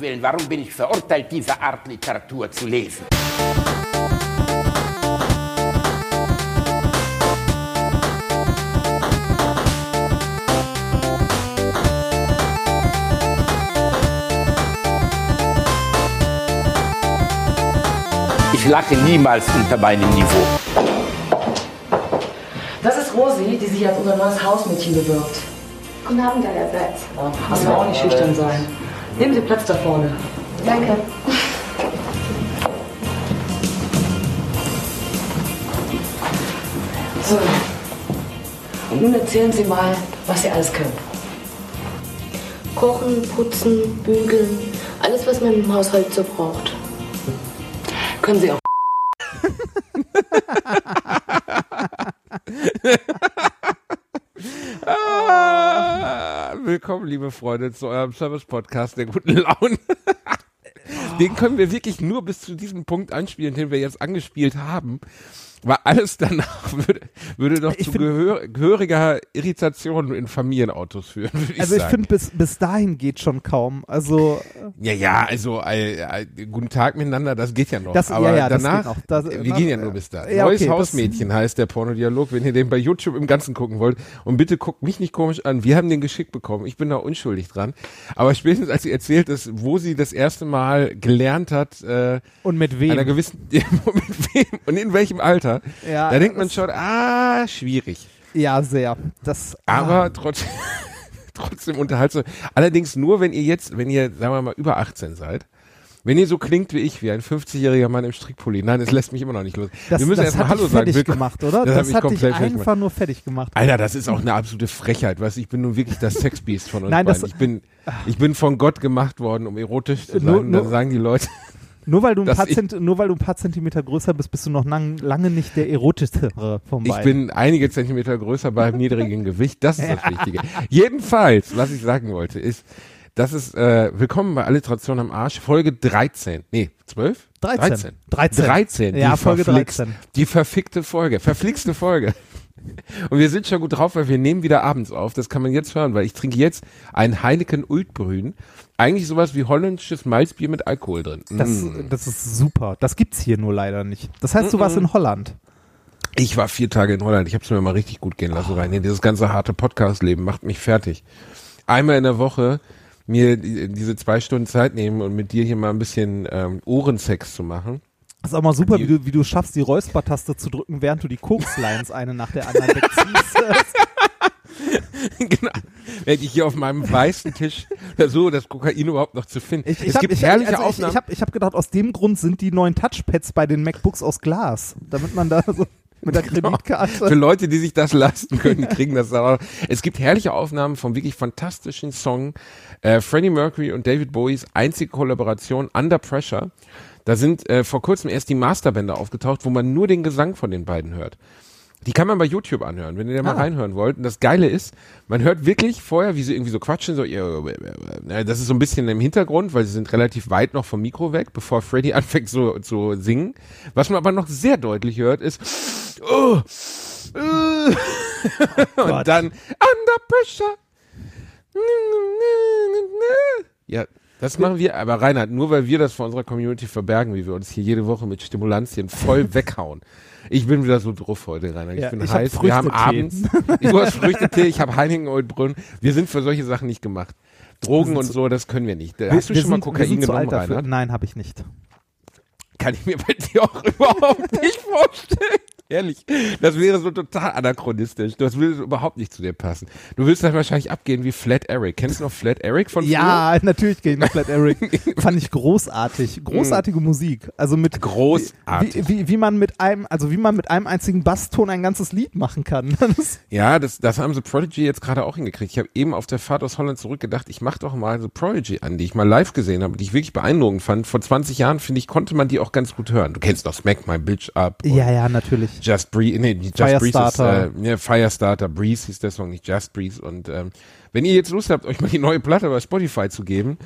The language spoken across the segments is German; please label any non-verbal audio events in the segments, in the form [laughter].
Willen, warum bin ich verurteilt, diese Art Literatur zu lesen? Ich lache niemals unter meinem Niveau. Das ist Rosi, die sich als unser neues Hausmädchen bewirbt. Guten Abend, Elisabeth. Ja, müssen wir auch nicht schüchtern sein. Nehmen Sie Platz da vorne. Danke. So. Und nun erzählen Sie mal, was Sie alles können. Kochen, putzen, bügeln, alles, was man im Haushalt so braucht. Können Sie auch. [laughs] Ah, willkommen, liebe Freunde, zu eurem Service-Podcast der guten Laune. [laughs] Den können wir wirklich nur bis zu diesem Punkt anspielen, den wir jetzt angespielt haben. Weil alles danach würde, würde doch Ich zu gehör, gehöriger Irritation in Familienautos führen, würde ich Also ich finde, bis, bis dahin geht schon kaum. Also ja, ja, also äh, äh, guten Tag miteinander, das geht ja noch. Das- Aber ja, ja, das danach, geht noch. Das- wir nach- gehen ja nur bis da. ja, Neues okay, das- Hausmädchen heißt der Pornodialog, wenn ihr den bei YouTube im Ganzen gucken wollt. Und bitte guckt mich nicht komisch an, wir haben den geschickt bekommen. Ich bin da unschuldig dran. Aber spätestens als sie erzählt ist, wo sie das erste Mal gelernt hat, äh, und mit wem? einer gewissen, [laughs] mit wem und in welchem Alter, Ja, da denkt man schon, ah, schwierig. Ja, sehr. Das Aber ah, [laughs] trotzdem, trotzdem unterhaltsam. Allerdings nur, wenn ihr jetzt, wenn ihr, sagen wir mal, über 18 seid. Wenn ihr so klingt wie ich, wie ein 50-jähriger Mann im Strickpulli. Nein, es lässt mich immer noch nicht los. das, Wir müssen erstmal Hallo dich sagen. fertig Willkommen- gemacht, oder? Das, Das, hat hat dich komplett fertig einfach nur fertig gemacht. Alter, das ist auch eine absolute Frechheit, weißt? Ich bin nun wirklich das Sexbiest von uns Nein, das- beiden. Ich bin, ich bin von Gott gemacht worden, um erotisch zu sein. Nur- Und dann nur- sagen die Leute, Nur weil du ein paar ich- Zent nur weil du ein paar Zentimeter größer bist, bist du noch lang, lange nicht der erotischere von ich beiden. bin einige Zentimeter größer beim [laughs] niedrigen Gewicht. Das ist das Wichtige. Jedenfalls, was ich sagen wollte, ist, das ist, äh, willkommen bei Alliteration am Arsch, Folge 13. Nee, 12? 13. 13. 13. Ja, die Folge verflixt- 13. Die verfickte Folge, verflixte Folge. [laughs] Und wir sind schon gut drauf, weil wir nehmen wieder abends auf. Das kann man jetzt hören, weil ich trinke jetzt ein Heineken Ultbrühen. Eigentlich sowas wie holländisches Malzbier mit Alkohol drin. das, Mm. das ist super. Das gibt's hier nur leider nicht. Das heißt, du warst in Holland. Ich war vier Tage in Holland. Ich habe es mir mal richtig gut gehen lassen rein. Dieses ganze harte Podcast-Leben macht mich fertig. Einmal in der Woche mir die- diese zwei Stunden Zeit nehmen und mit dir hier mal ein bisschen ähm, Ohrensex zu machen. Das ist auch mal super, Die- wie du, wie du schaffst, die Räuspertaste zu drücken, während du die Kokslines eine nach der anderen wegziehst. [laughs] genau. Während ich hier auf meinem weißen Tisch versuche, das Kokain überhaupt noch zu finden. Ich, ich es hab, gibt ich, herrliche also ich, Aufnahmen. ich habe ich hab gedacht, aus dem Grund sind die neuen Touchpads bei den MacBooks aus Glas, damit man da so mit der [laughs] Genau. Für Kreditkarte. Leute, die sich das leisten können, die kriegen das auch. Es gibt herrliche Aufnahmen vom wirklich fantastischen Song äh, Freddie Mercury und David Bowies einzige Kollaboration Under Pressure. Da sind äh, vor kurzem erst die Masterbänder aufgetaucht, wo man nur den Gesang von den beiden hört. Die kann man bei YouTube anhören, wenn ihr da mal Ah. reinhören wollt. Und das Geile ist, man hört wirklich vorher, wie sie irgendwie so quatschen, so, ja, das ist so ein bisschen im Hintergrund, weil sie sind relativ weit noch vom Mikro weg, bevor Freddy [laughs] anfängt so zu singen. Was man aber noch sehr deutlich hört, ist, oh, äh, Gott. und dann under pressure. Ja, das machen wir, aber Reinhard, nur weil wir das vor unserer Community verbergen, wie wir uns hier jede Woche mit Stimulantien voll [laughs] weghauen. Ich bin wieder so drauf heute, Reinhard. Ich Ja, bin ich hab heiß. Wir haben abends, [laughs] du hast Früchtetee, ich habe Heineken Oldbrunn. Wir sind für solche Sachen nicht gemacht. Drogen und so, das können wir nicht. Hast du Wir schon mal sind- wir Kokain genommen. Reinhard? Nein, habe ich nicht. Kann ich mir bei dir auch [laughs] überhaupt nicht vorstellen. Ehrlich, das wäre so total anachronistisch. Das würde überhaupt nicht zu dir passen. Du willst dann wahrscheinlich abgehen wie Flat Eric. Kennst du noch Flat Eric von Ja, [laughs] natürlich gehe ich nach Flat Eric. [laughs] Fand ich großartig. Großartige Musik. Also mit. Großartig. Wie, wie, wie man mit einem, also wie man mit einem einzigen Basston ein ganzes Lied machen kann. [laughs] Ja, das, das haben The Prodigy jetzt gerade auch hingekriegt. Ich habe eben auf der Fahrt aus Holland zurückgedacht, ich mache doch mal The Prodigy an, die ich mal live gesehen habe, die ich wirklich beeindruckend fand. Vor 20 Jahren, finde ich, konnte man die auch ganz gut hören. Du kennst doch Smack My Bitch Up. ja, ja, natürlich. Just Breeze, nee, Just Breeze ist, Firestarter. äh, ja, Firestarter, Breeze hieß der Song, nicht Just Breeze. Und ähm, wenn ihr jetzt Lust habt, euch mal die neue Platte bei Spotify zu geben,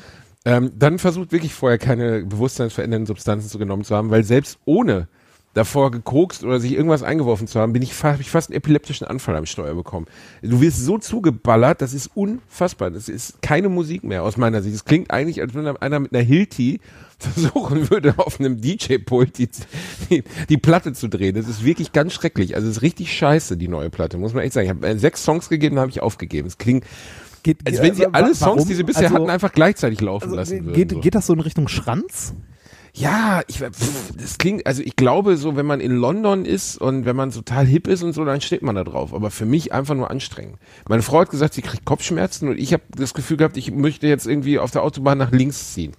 ähm, dann versucht wirklich vorher keine bewusstseinsverändernden Substanzen zu genommen zu haben, weil selbst ohne davor gekokst oder sich irgendwas eingeworfen zu haben, bin ich fast, hab ich fast einen epileptischen Anfall am Steuer bekommen. Du wirst so zugeballert, das ist unfassbar. Das ist keine Musik mehr aus meiner Sicht. Es klingt eigentlich, als wenn einer mit einer Hilti versuchen würde, auf einem DJ-Pult die, die, die Platte zu drehen. Das ist wirklich ganz schrecklich. Also es ist richtig scheiße, die neue Platte, muss man echt sagen. Ich habe äh, sechs Songs gegeben, habe ich aufgegeben. Es klingt, Geht, als wenn sie alle Songs, warum? die sie bisher Also- hatten, einfach gleichzeitig laufen also, lassen würden. geht, so. geht das so in Richtung Schranz? Ja, ich, pff, das klingt, also ich glaube so, wenn man in London ist und wenn man total hip ist und so, dann steht man da drauf. Aber für mich einfach nur anstrengend. Meine Frau hat gesagt, sie kriegt Kopfschmerzen und ich habe das Gefühl gehabt, ich möchte jetzt irgendwie auf der Autobahn nach links ziehen.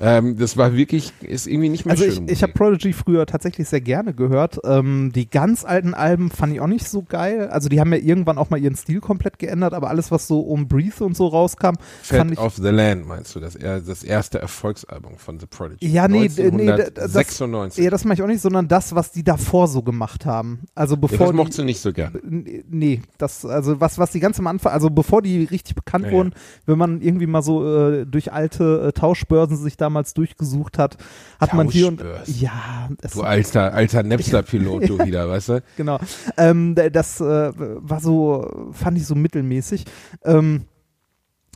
Ähm, das war wirklich, ist irgendwie nicht mehr Also schön. ich, ich habe Prodigy früher tatsächlich sehr gerne gehört. Ähm, die ganz alten Alben fand ich auch nicht so geil. Also die haben ja irgendwann auch mal ihren Stil komplett geändert, aber alles, was so um Breathe und so rauskam, fand Fat ich. of the Land meinst du, das, das erste Erfolgsalbum von The Prodigy. Ja, nee, d- nee, d- das, 1996. ja, das mache ich auch nicht, sondern das, was die davor so gemacht haben. Also ja, bevor das mochtest du nicht so gern. N- Nee, das, also was, was die ganz am Anfang, also bevor die richtig bekannt Ja, ja. wurden, wenn man irgendwie mal so äh, durch alte äh, Tauschbörsen sich damals durchgesucht hat, hat man hier und ja, es, Du alter, alter Napster-Pilot, du [laughs] wieder, weißt du? genau. Ähm, das äh, war so, fand ich so mittelmäßig. Ähm,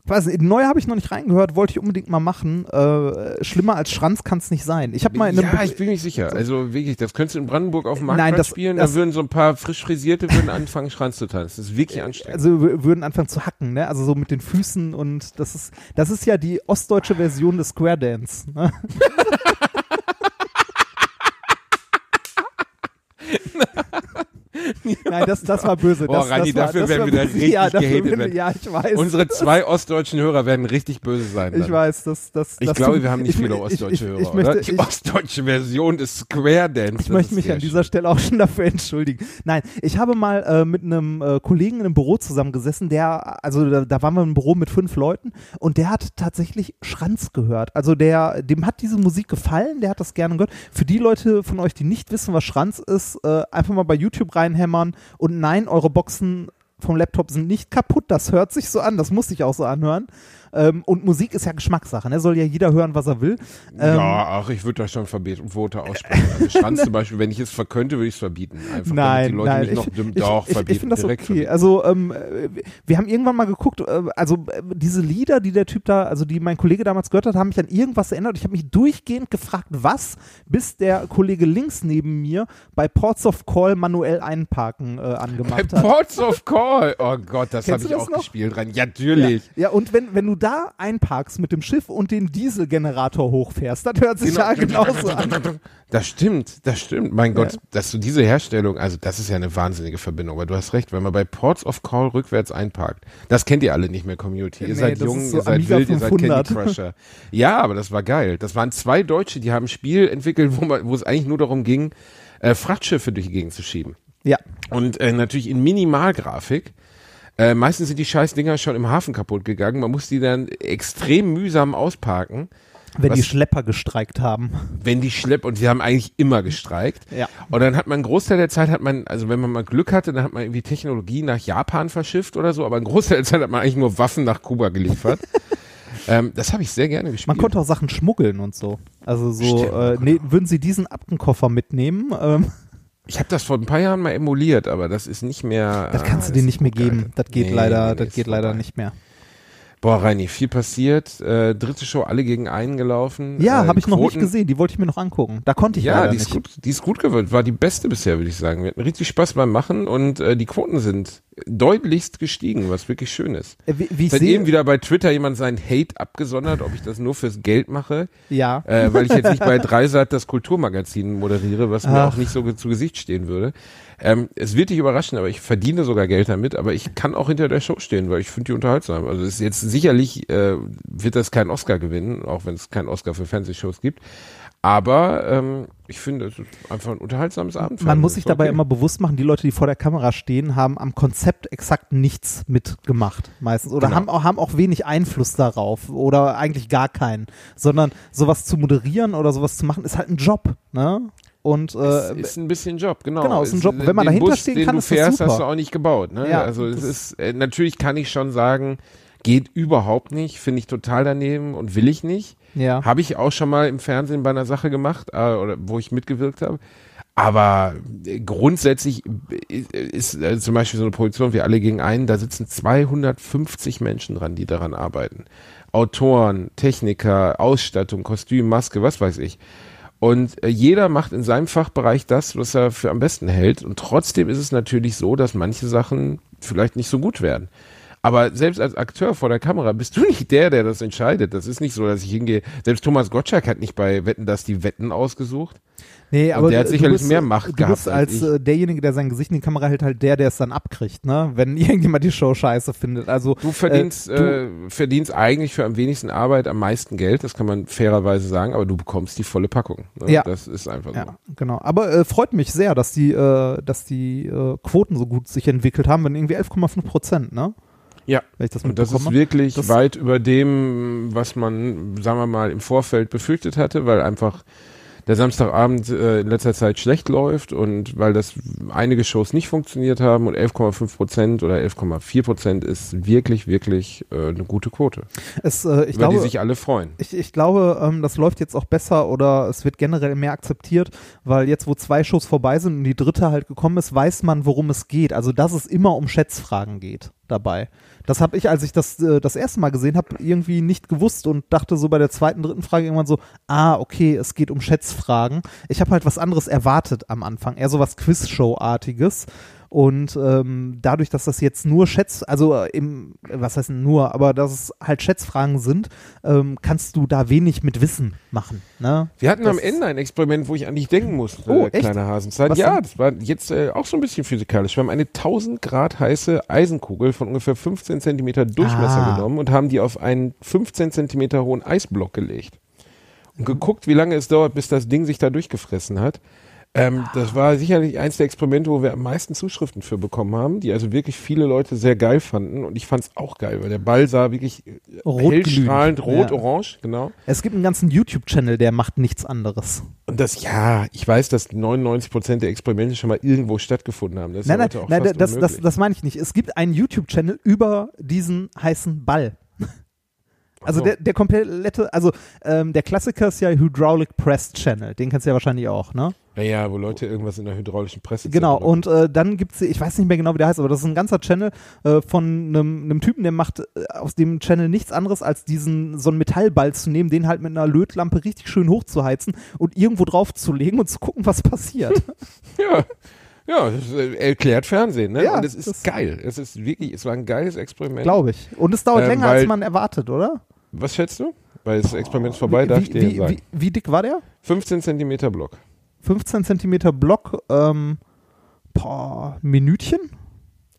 weiß nicht, neu habe ich noch nicht reingehört, wollte ich unbedingt mal machen. Äh, schlimmer als Schranz kann es nicht sein. Ich habe mal in einem ja, ich bin mir sicher. Also wirklich, das könntest du in Brandenburg auf dem Nein, Marktplatz das- spielen, das- da würden so ein paar frisch frisierte würden anfangen, Schranz zu tanzen. Das ist wirklich anstrengend. also würden anfangen zu hacken, ne? Also so mit den Füßen und das ist das ist ja die ostdeutsche Version des Square Dance. Ne? [laughs] Nein, das, das war böse. Boah, das, Rani, das war, dafür das werden war wir da richtig ja, gehatet werden. Ja, ich weiß. Unsere zwei ostdeutschen Hörer werden richtig böse sein. Dann. ich weiß, das, das, Ich das glaube, wir haben nicht ich, viele ich, ostdeutsche ich, Hörer, ich, oder? möchte, Die ostdeutsche Version des Square Dance. Ich möchte mich an dieser Stelle auch schon dafür entschuldigen. Nein, ich habe mal äh, mit einem äh, Kollegen in einem Büro zusammengesessen, der, also da, da waren wir im Büro mit fünf Leuten und der hat tatsächlich Schranz gehört. Also der, dem hat diese Musik gefallen, der hat das gerne gehört. Für die Leute von euch, die nicht wissen, was Schranz ist, äh, einfach mal bei YouTube reinhämmern und nein, eure Boxen vom Laptop sind nicht kaputt. Das hört sich so an, das muss sich auch so anhören. Ähm, und Musik ist ja Geschmackssache, ne? Soll ja jeder hören, was er will. Ähm, ja, ach, ich würde da schon Verbote aussprechen. Also Schranz [laughs] zum Beispiel, wenn ich es verkönnte, würde ich es verbieten. Einfach Nein, damit die Leute nein, mich ich, noch ich, doch, ich, verbieten. ich finde das okay. verbieten. Also ähm, äh, wir haben irgendwann mal geguckt, äh, also äh, diese Lieder, die der Typ da, also die mein Kollege damals gehört hat, haben mich an irgendwas erinnert. Ich habe mich durchgehend gefragt, was, bis der Kollege links neben mir bei Ports of Call manuell einparken äh, Bei angemacht hat. Ports of Call. Oh Gott, das habe ich auch noch? gespielt rein. Ja, natürlich. Ja, und wenn, wenn du da einparkst mit dem Schiff und den Dieselgenerator hochfährst, das hört sich ja genauso an. Das stimmt, das stimmt. Mein Gott, Ja. dass du diese Herstellung, also das ist ja eine wahnsinnige Verbindung, aber du hast recht, wenn man bei Ports of Call rückwärts einparkt, das kennt ihr alle nicht mehr, Community. Ihr Nee, seid jung, so ihr seid wild, ihr seid 500. Candy Crusher. Ja, aber das war geil. Das waren zwei Deutsche, die haben ein Spiel entwickelt, wo, man, wo es eigentlich nur darum ging, äh, Frachtschiffe durch die Gegend zu schieben. Ja, Und äh, natürlich in Minimalgrafik. Äh, meistens sind die scheiß Dinger schon im Hafen kaputt gegangen. Man muss die dann extrem mühsam ausparken. wenn Was- die Schlepper gestreikt haben. wenn die Schlepp und sie haben eigentlich immer gestreikt. Ja. Und dann hat man einen Großteil der Zeit hat man, also wenn man mal Glück hatte, dann hat man irgendwie Technologie nach Japan verschifft oder so, aber einen Großteil der Zeit hat man eigentlich nur Waffen nach Kuba geliefert. [laughs] ähm, das habe ich sehr gerne gespielt. Man konnte auch Sachen schmuggeln und so. Also so, Stimmt, äh, nee, würden Sie diesen Aktenkoffer mitnehmen? Ähm, ich habe das vor ein paar Jahren mal emuliert, aber das ist nicht mehr. das kannst ah, du dir nicht mehr geben. Das geht Nee, leider, nee, das geht leider vorbei. nicht mehr. Boah, Reini, viel passiert. Äh, dritte Show, alle gegen einen gelaufen. Ja, äh, habe ich noch nicht Quoten- gesehen. Die wollte ich mir noch angucken. Da konnte ich Ja, die ist, nicht. gut, die ist gut geworden. War die beste bisher, würde ich sagen. Wir hatten richtig Spaß beim Machen und äh, die Quoten sind deutlichst gestiegen, was wirklich schön ist. Äh, wie, wie Seit eben wieder bei Twitter jemand seinen Hate abgesondert, ob ich das nur fürs Geld mache, ja. äh, weil ich jetzt nicht [laughs] bei Dreisat das Kulturmagazin moderiere, was mir Ach. auch nicht so zu Gesicht stehen würde. Ähm, es wird dich überraschen, aber ich verdiene sogar Geld damit, aber ich kann auch hinter der Show stehen, weil ich finde die unterhaltsam. Also es ist jetzt sicherlich äh, wird das keinen Oscar gewinnen, auch wenn es keinen Oscar für Fernsehshows gibt. Aber ähm, ich finde, es ist einfach ein unterhaltsames Abend. Man muss sich dabei immer bewusst machen, die Leute, die vor der Kamera stehen, haben am Konzept exakt nichts mitgemacht, meistens. Oder Genau. haben, auch, haben auch wenig Einfluss darauf. Oder eigentlich gar keinen. Sondern sowas zu moderieren oder sowas zu machen, ist halt ein Job. Ne? Und Es äh, ist ein bisschen Job, genau. Genau, ist ein Es- Job. Wenn man den dahinter Bus, stehen den kann, du ist das fährst, super. hast du auch nicht gebaut. Ne? Ja, also es ist äh, natürlich kann ich schon sagen, geht überhaupt nicht, finde ich total daneben und will ich nicht. ja. Habe ich auch schon mal im Fernsehen bei einer Sache gemacht, äh, oder wo ich mitgewirkt habe. Aber äh, grundsätzlich ist, ist äh, zum Beispiel so eine Produktion wie Alle gegen einen, da sitzen 250 Menschen dran, die daran arbeiten. Autoren, Techniker, Ausstattung, Kostüm, Maske, was weiß ich. Und äh, jeder macht in seinem Fachbereich das, was er für am besten hält. Und trotzdem ist es natürlich so, dass manche Sachen vielleicht nicht so gut werden. Aber selbst als Akteur vor der Kamera bist du nicht der, der das entscheidet. Das ist nicht so, dass ich hingehe. Selbst Thomas Gottschalk hat nicht bei Wetten, dass die Wetten ausgesucht. Nee, Und aber der hat du sicherlich bist, mehr Macht du gehabt bist als als äh, derjenige, der sein Gesicht in die Kamera hält, halt der, der es dann abkriegt, ne? Wenn [laughs] irgendjemand die Show scheiße findet. Also Du verdienst, äh, äh, verdienst eigentlich für am wenigsten Arbeit am meisten Geld, das kann man fairerweise sagen, aber du bekommst die volle Packung. Ne? Ja. Das ist einfach so. Ja, genau. Aber äh, freut mich sehr, dass die, äh, dass die äh, Quoten so gut sich entwickelt haben, wenn irgendwie 11,5 Prozent, ne? Ja. Wenn ich das Und das ist wirklich Das- weit über dem, was man, sagen wir mal, im Vorfeld befürchtet hatte, weil einfach der Samstagabend äh, in letzter Zeit schlecht läuft und weil das einige Shows nicht funktioniert haben und 11,5 Prozent oder 11,4 Prozent ist wirklich, wirklich äh, eine gute Quote, es, äh, ich über glaube, die sich alle freuen. Ich, ich glaube, ähm, das läuft jetzt auch besser oder es wird generell mehr akzeptiert, weil jetzt, wo zwei Shows vorbei sind und die dritte halt gekommen ist, weiß man, worum es geht. Also, dass es immer um Schätzfragen geht dabei. Das habe ich, als ich das äh, das erste Mal gesehen habe, irgendwie nicht gewusst und dachte so bei der zweiten, dritten Frage irgendwann so, ah, okay, es geht um Schätzfragen. Ich habe halt was anderes erwartet am Anfang, eher so was Quizshow-artiges. Und ähm, dadurch, dass das jetzt nur Schätz, also äh, im, was heißt nur, aber dass es halt Schätzfragen sind, ähm, kannst du da wenig mit Wissen machen. Ne? Wir hatten am Das- Ende ein Experiment, wo ich an dich denken musste, Oh, äh, kleine Hasenzeit. Ja, denn? das war jetzt äh, auch so ein bisschen physikalisch. Wir haben eine 1000 Grad heiße Eisenkugel von ungefähr 15 Zentimeter Durchmesser Ah. genommen und haben die auf einen 15 Zentimeter hohen Eisblock gelegt. Und geguckt, wie lange es dauert, bis das Ding sich da durchgefressen hat. Ähm, das war sicherlich eins der Experimente, wo wir am meisten Zuschriften für bekommen haben, die also wirklich viele Leute sehr geil fanden. Und ich fand es auch geil, weil der Ball sah wirklich äh, hellstrahlend, Ja. rot-orange, genau. Es gibt einen ganzen YouTube-Channel, der macht nichts anderes. Und das, ja, ich weiß, dass 99 Prozent der Experimente schon mal irgendwo stattgefunden haben. Das ist Nein, nein, nein das, das, unmöglich. das meine ich nicht. Es gibt einen YouTube-Channel über diesen heißen Ball. Also so. der, der komplette, also ähm, der Klassiker ist ja Hydraulic Press Channel, den kennst du ja wahrscheinlich auch, ne? Ja, ja, wo Leute irgendwas in der hydraulischen Presse Genau, und äh, dann gibt's, ich weiß nicht mehr genau, wie der heißt, aber das ist ein ganzer Channel äh, von einem einem Typen, der macht äh, aus dem Channel nichts anderes, als diesen, so einen Metallball zu nehmen, den halt mit einer Lötlampe richtig schön hochzuheizen und irgendwo drauf zu legen und zu gucken, was passiert. [laughs] [laughs] Ja. Ja, äh, erklärt Fernsehen, ne? Ja, und es ist das- geil. Es ist wirklich, es war ein geiles Experiment. Glaube ich. Und es dauert Ähm, länger, als weil- man erwartet, oder? Was schätzt du? Weil das Experiment vorbei, darf ich wie, dir wie, sagen. wie, wie dick war der? 15 Zentimeter Block. 15 Zentimeter Block, ähm, boah, Minütchen?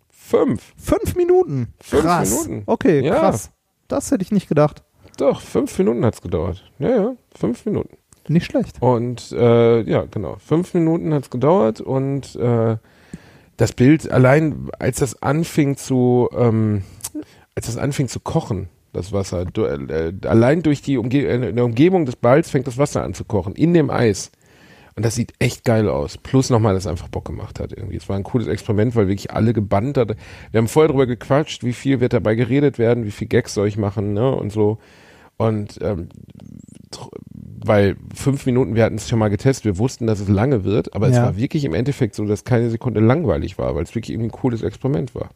Fünf. Fünf Minuten. Fünf krass. Minuten. Okay, Ja. krass. Das hätte ich nicht gedacht. Doch, fünf Minuten hat's gedauert. Ja, ja, fünf Minuten. Nicht schlecht. Und äh, ja, genau. Fünf Minuten hat's gedauert und äh, das Bild allein, als das anfing zu, ähm, als das anfing zu kochen, das Wasser, du, äh, allein durch die Umge Umgebung des Balls fängt das Wasser an zu kochen, in dem Eis. Und das sieht echt geil aus. Plus nochmal, dass es einfach Bock gemacht hat irgendwie. Es war ein cooles Experiment, weil wirklich alle gebannt hat. Wir haben vorher drüber gequatscht, wie viel wird dabei geredet werden, wie viel Gags soll ich machen, ne, und so. Und ähm, weil fünf Minuten, wir hatten es schon mal getestet, wir wussten, dass es lange wird, aber es Ja. war wirklich im Endeffekt so, dass keine Sekunde langweilig war, weil es wirklich irgendwie ein cooles Experiment war.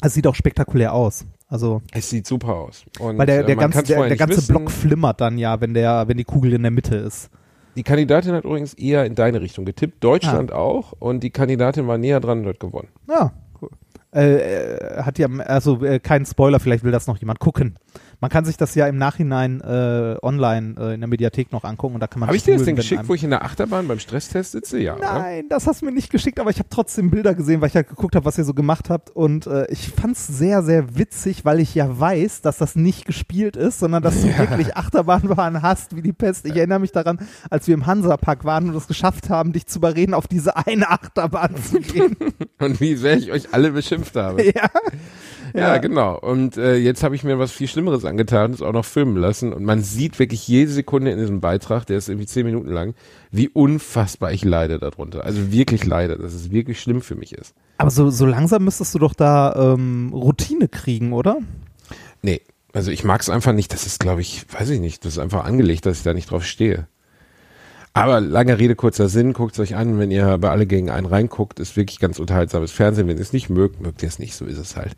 Es sieht auch spektakulär aus. Also, Es sieht super aus. Und, weil der, äh, der ganze, der, der ganze wissen. Block flimmert dann ja, wenn der, wenn die Kugel in der Mitte ist. Die Kandidatin hat übrigens eher in deine Richtung getippt, Deutschland Ah. auch, und die Kandidatin war näher dran und hat gewonnen. Ja, cool. Äh, äh, hat ja, also äh, kein Spoiler, vielleicht will das noch jemand gucken. Man kann sich das ja im Nachhinein äh, online äh, in der Mediathek noch angucken und da kann man Habe ich dir das denn geschickt, wo ich in der Achterbahn beim Stresstest sitze? Ja. oder? Nein, das hast du mir nicht geschickt, aber ich habe trotzdem Bilder gesehen, weil ich halt geguckt habe, was ihr so gemacht habt. Und äh, ich fand's sehr, sehr witzig, weil ich ja weiß, dass das nicht gespielt ist, sondern dass du [laughs] wirklich Achterbahnfahren hast wie die Pest. Ich erinnere mich daran, als wir im Hansapark waren und es geschafft haben, dich zu überreden, auf diese eine Achterbahn zu gehen. [laughs] Und wie sehr ich euch alle beschimpft habe. [laughs] ja. Ja, genau. Und äh, jetzt habe ich mir was viel Schlimmeres angetan, das auch noch filmen lassen. Und man sieht wirklich jede Sekunde in diesem Beitrag, der ist irgendwie zehn Minuten lang, wie unfassbar ich leide darunter. Also wirklich leide, dass es wirklich schlimm für mich ist. Aber so, so langsam müsstest du doch da ähm, Routine kriegen, oder? Nee, also ich mag es einfach nicht. Das ist, glaube ich, weiß ich nicht, das ist einfach angelegt, dass ich da nicht drauf stehe. Aber lange Rede, kurzer Sinn, guckt es euch an, wenn ihr bei alle gegen einen reinguckt, ist wirklich ganz unterhaltsames Fernsehen. Wenn ihr es nicht mögt, mögt ihr es nicht, so ist es halt.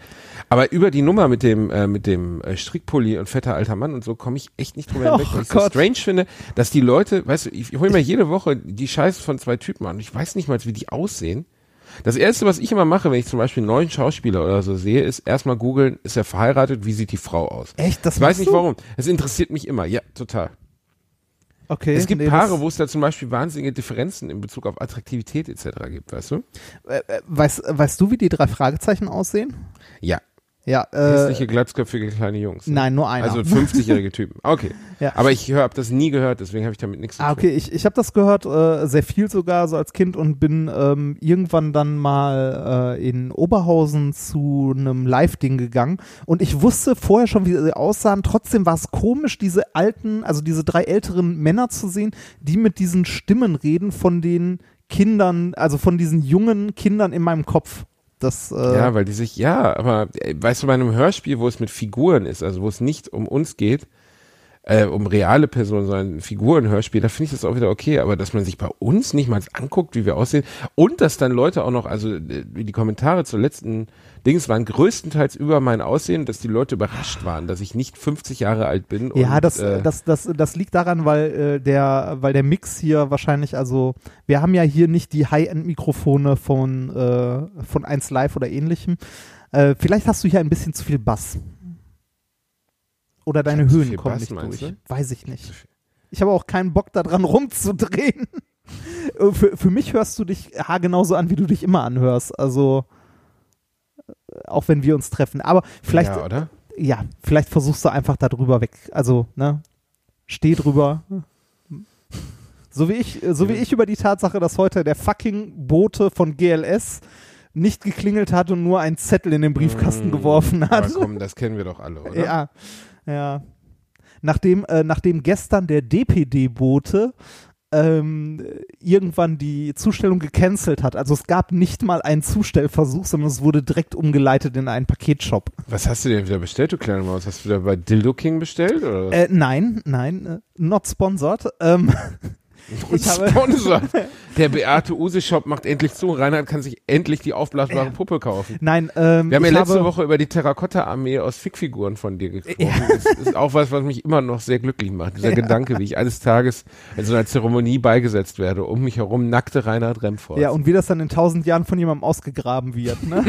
Aber über die Nummer mit dem, äh, mit dem äh, Strickpulli und fetter alter Mann und so komme ich echt nicht drüber hinweg, Oh weil ich so Gott. strange finde, dass die Leute, weißt du, ich, ich hole mir jede Woche die Scheiße von zwei Typen an und ich weiß nicht mal, wie die aussehen. Das erste, was ich immer mache, wenn ich zum Beispiel einen neuen Schauspieler oder so sehe, ist erstmal googeln, ist er verheiratet, wie sieht die Frau aus? Echt? Das Ich weiß nicht du? warum. Es interessiert mich immer. Ja, total. Okay. Es gibt nee, Paare, wo es da zum Beispiel wahnsinnige Differenzen in Bezug auf Attraktivität etc. gibt, weißt du? Äh, äh, weißt, weißt du, wie die drei Fragezeichen aussehen? Ja. Ja, äh, Hässliche, glatzköpfige kleine Jungs. nein, nur einer. Also 50-jährige Typen. Okay. [laughs] Ja. Aber ich habe das nie gehört, deswegen habe ich damit nichts zu Ah, tun. okay, ich, ich habe das gehört, äh, sehr viel sogar so als Kind und bin ähm, irgendwann dann mal äh, in Oberhausen zu einem Live-Ding gegangen und ich wusste vorher schon, wie sie aussahen. Trotzdem war es komisch, diese alten, also diese drei älteren Männer zu sehen, die mit diesen Stimmen reden von den Kindern, also von diesen jungen Kindern in meinem Kopf. Das, äh, Ja, weil die sich, ja, aber äh, weißt du, bei einem Hörspiel, wo es mit Figuren ist, also wo es nicht um uns geht, äh, um reale Personen, sondern Figurenhörspiel, da finde ich das auch wieder okay, aber dass man sich bei uns nicht mal anguckt, wie wir aussehen und dass dann Leute auch noch, also äh, die Kommentare zur letzten Dings waren größtenteils über mein Aussehen, dass die Leute überrascht waren, dass ich nicht 50 Jahre alt bin. Ja, und, das, äh, das, das, das liegt daran, weil äh, der, weil der Mix hier wahrscheinlich, also wir haben ja hier nicht die High-End-Mikrofone von, äh, von 1 Live oder ähnlichem. Äh, vielleicht hast du hier ein bisschen zu viel Bass. Oder deine Höhen kommen Bass, nicht durch. du? Weiß ich nicht. Ich habe auch keinen Bock daran rumzudrehen. [laughs] Für, für mich hörst du dich haargenauso an, wie du dich immer anhörst. Also äh, auch wenn wir uns treffen. Aber vielleicht, ja, oder? ja, vielleicht versuchst du einfach da drüber weg. Also, ne? Steh drüber. So wie ich, so wie ich über die Tatsache, dass heute der fucking Bote von GLS nicht geklingelt hat und nur einen Zettel in den Briefkasten Mm, geworfen hat. Komm, das kennen wir doch alle, oder? Ja, ja. Nachdem, äh, nachdem gestern der DPD-Bote ähm, irgendwann die Zustellung gecancelt hat. Also es gab nicht mal einen Zustellversuch, sondern es wurde direkt umgeleitet in einen Paketshop. Was hast du denn wieder bestellt, du kleine Maus? Hast du wieder bei Dildo King bestellt? Oder? Äh, nein, nein, äh, not sponsored. Ähm, [laughs] ich Sponsor. [laughs] Der Beate Use Shop macht endlich zu. Reinhard kann sich endlich die aufblasbare Puppe kaufen. nein, ähm, Wir haben ja letzte habe, Woche über die Terrakotta-Armee aus Fickfiguren von dir gesprochen. Das ist auch was, was mich immer noch sehr glücklich macht. Dieser Gedanke, wie ich eines Tages in so einer Zeremonie beigesetzt werde. Um mich herum nackte Reinhard Remford. Ja, und wie das dann in tausend Jahren von jemandem ausgegraben wird. Ne?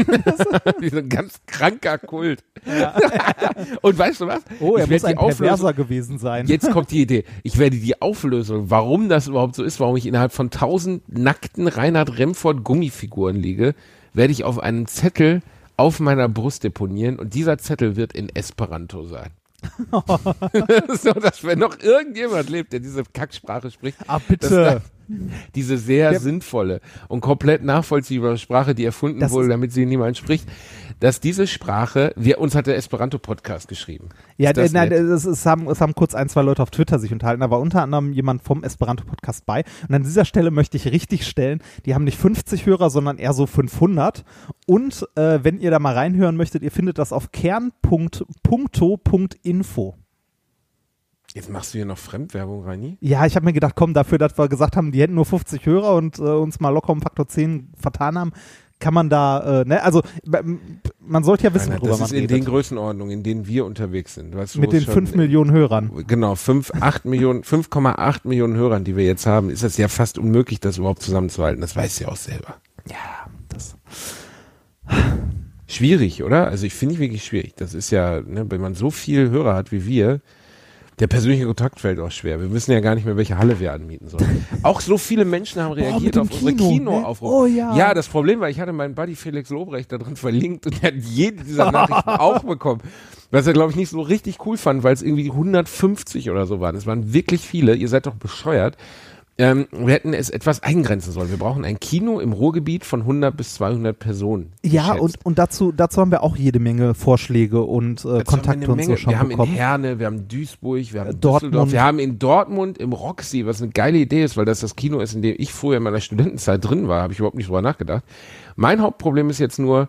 Dieser [laughs] ganz kranker Kult. [laughs] und weißt du was? Oh, er Ich muss ein Perverser gewesen sein. Jetzt kommt die Idee. Ich werde die Auflösung, warum das überhaupt so ist, warum ich innerhalb von tausend nackten Reinhard Remford Gummifiguren liege, werde ich auf einen Zettel auf meiner Brust deponieren und dieser Zettel wird in Esperanto sein. [laughs] [laughs] so, dass wenn noch irgendjemand lebt, der diese Kacksprache spricht, Ah, dass bitte. da diese sehr Ja. sinnvolle und komplett nachvollziehbare Sprache, die erfunden Das wurde, damit sie niemand spricht, dass diese Sprache, wir, uns hat der Esperanto-Podcast geschrieben. Ja, Ist das äh, nein, es, es, haben, es haben kurz ein, zwei Leute auf Twitter sich unterhalten. Da war unter anderem jemand vom Esperanto-Podcast bei. Und an dieser Stelle möchte ich richtig stellen, die haben nicht 50 Hörer, sondern eher so 500. Und äh, wenn ihr da mal reinhören möchtet, ihr findet das auf kern.punkto.info. Jetzt machst du hier noch Fremdwerbung, Reini? Ja, ich habe mir gedacht, komm, dafür, dass wir gesagt haben, die hätten nur 50 Hörer und äh, uns mal locker um Faktor 10 vertan haben, kann man da, äh, ne, also man sollte ja wissen, Nein, worüber das man ist in den redet. Größenordnungen, in denen wir unterwegs sind. Weißt Mit den schon- 5 Millionen Hörern. Genau, 5, 8 Millionen, 5,8 Millionen Hörern, die wir jetzt haben, ist es ja fast unmöglich, das überhaupt zusammenzuhalten. Das weißt du ja auch selber. Ja, das. Schwierig, oder? Also ich finde ich wirklich schwierig. Das ist ja, ne, wenn man so viel Hörer hat wie wir, der persönliche Kontakt fällt auch schwer. Wir wissen ja gar nicht mehr, welche Halle wir anmieten sollen. auch so viele Menschen haben reagiert dem auf unsere Kino, ne? Kinoaufrufe. Oh ja. Ja, das Problem war, ich hatte meinen Buddy Felix Lobrecht da drin verlinkt und er hat jede dieser [laughs] Nachrichten auch bekommen. Was er, glaube ich, nicht so richtig cool fand, weil es irgendwie 150 oder so waren. Es waren wirklich viele. Ihr seid doch bescheuert. Ähm, wir hätten es etwas eingrenzen sollen. Wir brauchen ein Kino im Ruhrgebiet von 100 bis 200 Personen. Ja, geschätzt. und, und dazu, dazu haben wir auch jede Menge Vorschläge und äh, Kontakte und so schon Wir haben bekommen. in Herne, wir haben Duisburg, wir haben Dortmund. Dortmund. wir haben in Dortmund im Roxy, was eine geile Idee ist, weil das das Kino ist, in dem ich früher in meiner Studentenzeit drin war, habe ich überhaupt nicht drüber nachgedacht. Mein Hauptproblem ist jetzt nur,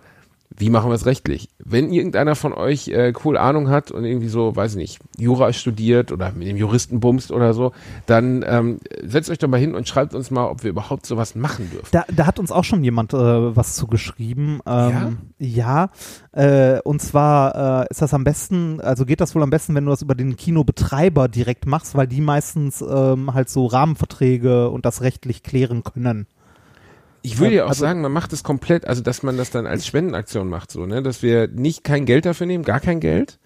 Wie machen wir es rechtlich? Wenn irgendeiner von euch äh, cool Ahnung hat und irgendwie so, weiß ich nicht, Jura studiert oder mit dem Juristen bumst oder so, dann ähm, setzt euch doch mal hin und schreibt uns mal, ob wir überhaupt sowas machen dürfen. Da, da hat uns auch schon jemand äh, was zugeschrieben. Ähm, ja, äh, und zwar äh, ist das am besten, also geht das wohl am besten, wenn du das über den Kinobetreiber direkt machst, weil die meistens ähm, halt so Rahmenverträge und das rechtlich klären können. Ich würde ja auch Also- sagen, man macht es komplett, also dass man das dann als Spendenaktion macht, so, ne, dass wir nicht kein Geld dafür nehmen, gar kein Geld,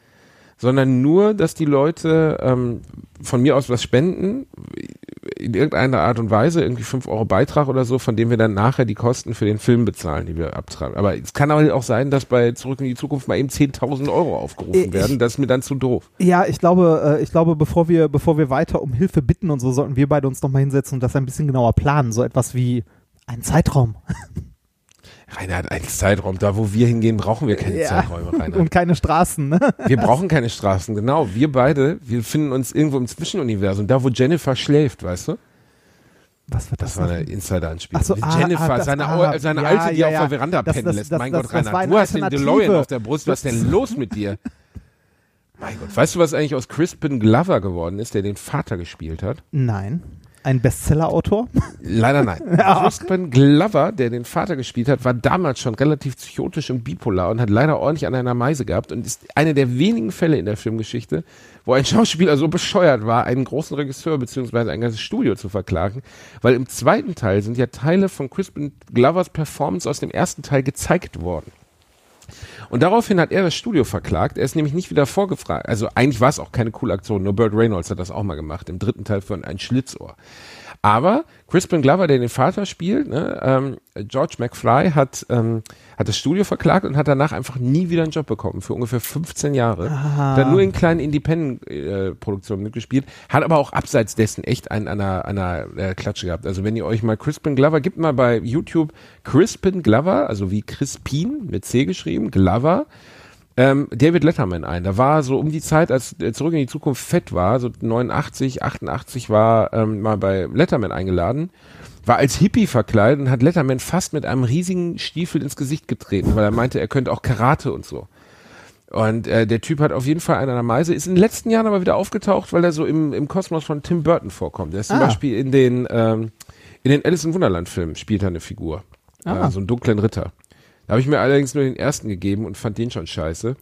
sondern nur, dass die Leute ähm, von mir aus was spenden, in irgendeiner Art und Weise, irgendwie 5 Euro Beitrag oder so, von dem wir dann nachher die Kosten für den Film bezahlen, die wir abtragen. Aber es kann auch sein, dass bei Zurück in die Zukunft mal eben 10.000 Euro aufgerufen Ich- werden. Das ist mir dann zu doof. Ja, ich glaube, äh, ich glaube, bevor wir, bevor wir weiter um Hilfe bitten und so, sollten wir beide uns nochmal hinsetzen und das ein bisschen genauer planen. So etwas wie ein Zeitraum. Rainer hat einen Zeitraum. Da, wo wir hingehen, brauchen wir keine Ja. Zeiträume, Rainer. Und keine Straßen, ne? Wir brauchen keine Straßen, genau. Wir beide, wir finden uns irgendwo im Zwischenuniversum, da wo Jennifer schläft, weißt du? Was wird das, Das war eine? Insider-Anspielung. So, ah, Jennifer, ah, das- seine, ah, seine ja, Alte, die ja, auf der Veranda Das- pennen das- lässt. mein Gott, Rainer, war du hast den. DeLorean auf der Brust. Was ist denn los mit dir? Mein Gott, weißt du, was eigentlich aus Crispin Glover geworden ist, der den Vater gespielt hat? Nein. Ein Bestseller-Autor? Leider nein. [laughs] Crispin Glover, der den Vater gespielt hat, war damals schon relativ psychotisch und bipolar und hat leider ordentlich an einer Meise gehabt und ist einer der wenigen Fälle in der Filmgeschichte, wo ein Schauspieler so bescheuert war, einen großen Regisseur bzw. ein ganzes Studio zu verklagen, weil im zweiten Teil sind ja Teile von Crispin Glovers Performance aus dem ersten Teil gezeigt worden. Und daraufhin hat er das Studio verklagt. Er ist nämlich nicht wieder vorgefragt. Also eigentlich war es auch keine coole Aktion. Nur Burt Reynolds hat das auch mal gemacht. Im dritten Teil von Ein Schlitzohr. Aber Crispin Glover, der den Vater spielt, ne, ähm, George McFly hat, ähm, hat das Studio verklagt und hat danach einfach nie wieder einen Job bekommen für ungefähr 15 Jahre. Dann nur in kleinen Independent-Produktionen mitgespielt, hat aber auch abseits dessen echt einen an einer, einer äh, Klatsche gehabt. Also wenn ihr euch mal Crispin Glover, gibt mal bei YouTube Crispin Glover, also wie Crispin mit C geschrieben, Glover, ähm, David Letterman ein. Da war so um die Zeit, als er zurück in die Zukunft fett war, so 89, 88 war ähm, mal bei Letterman eingeladen, war als Hippie verkleidet und hat Letterman fast mit einem riesigen Stiefel ins Gesicht getreten, weil er meinte, er könnte auch Karate und so. Und äh, der Typ hat auf jeden Fall einen an der Meise, ist in den letzten Jahren aber wieder aufgetaucht, weil er so im, im Kosmos von Tim Burton vorkommt. Der ist zum Ah. Beispiel in den, ähm, in den Alice in Wunderland Filmen spielt er eine Figur. Ah. Äh, so einen dunklen Ritter. Da habe ich mir allerdings nur den ersten gegeben und fand den schon scheiße.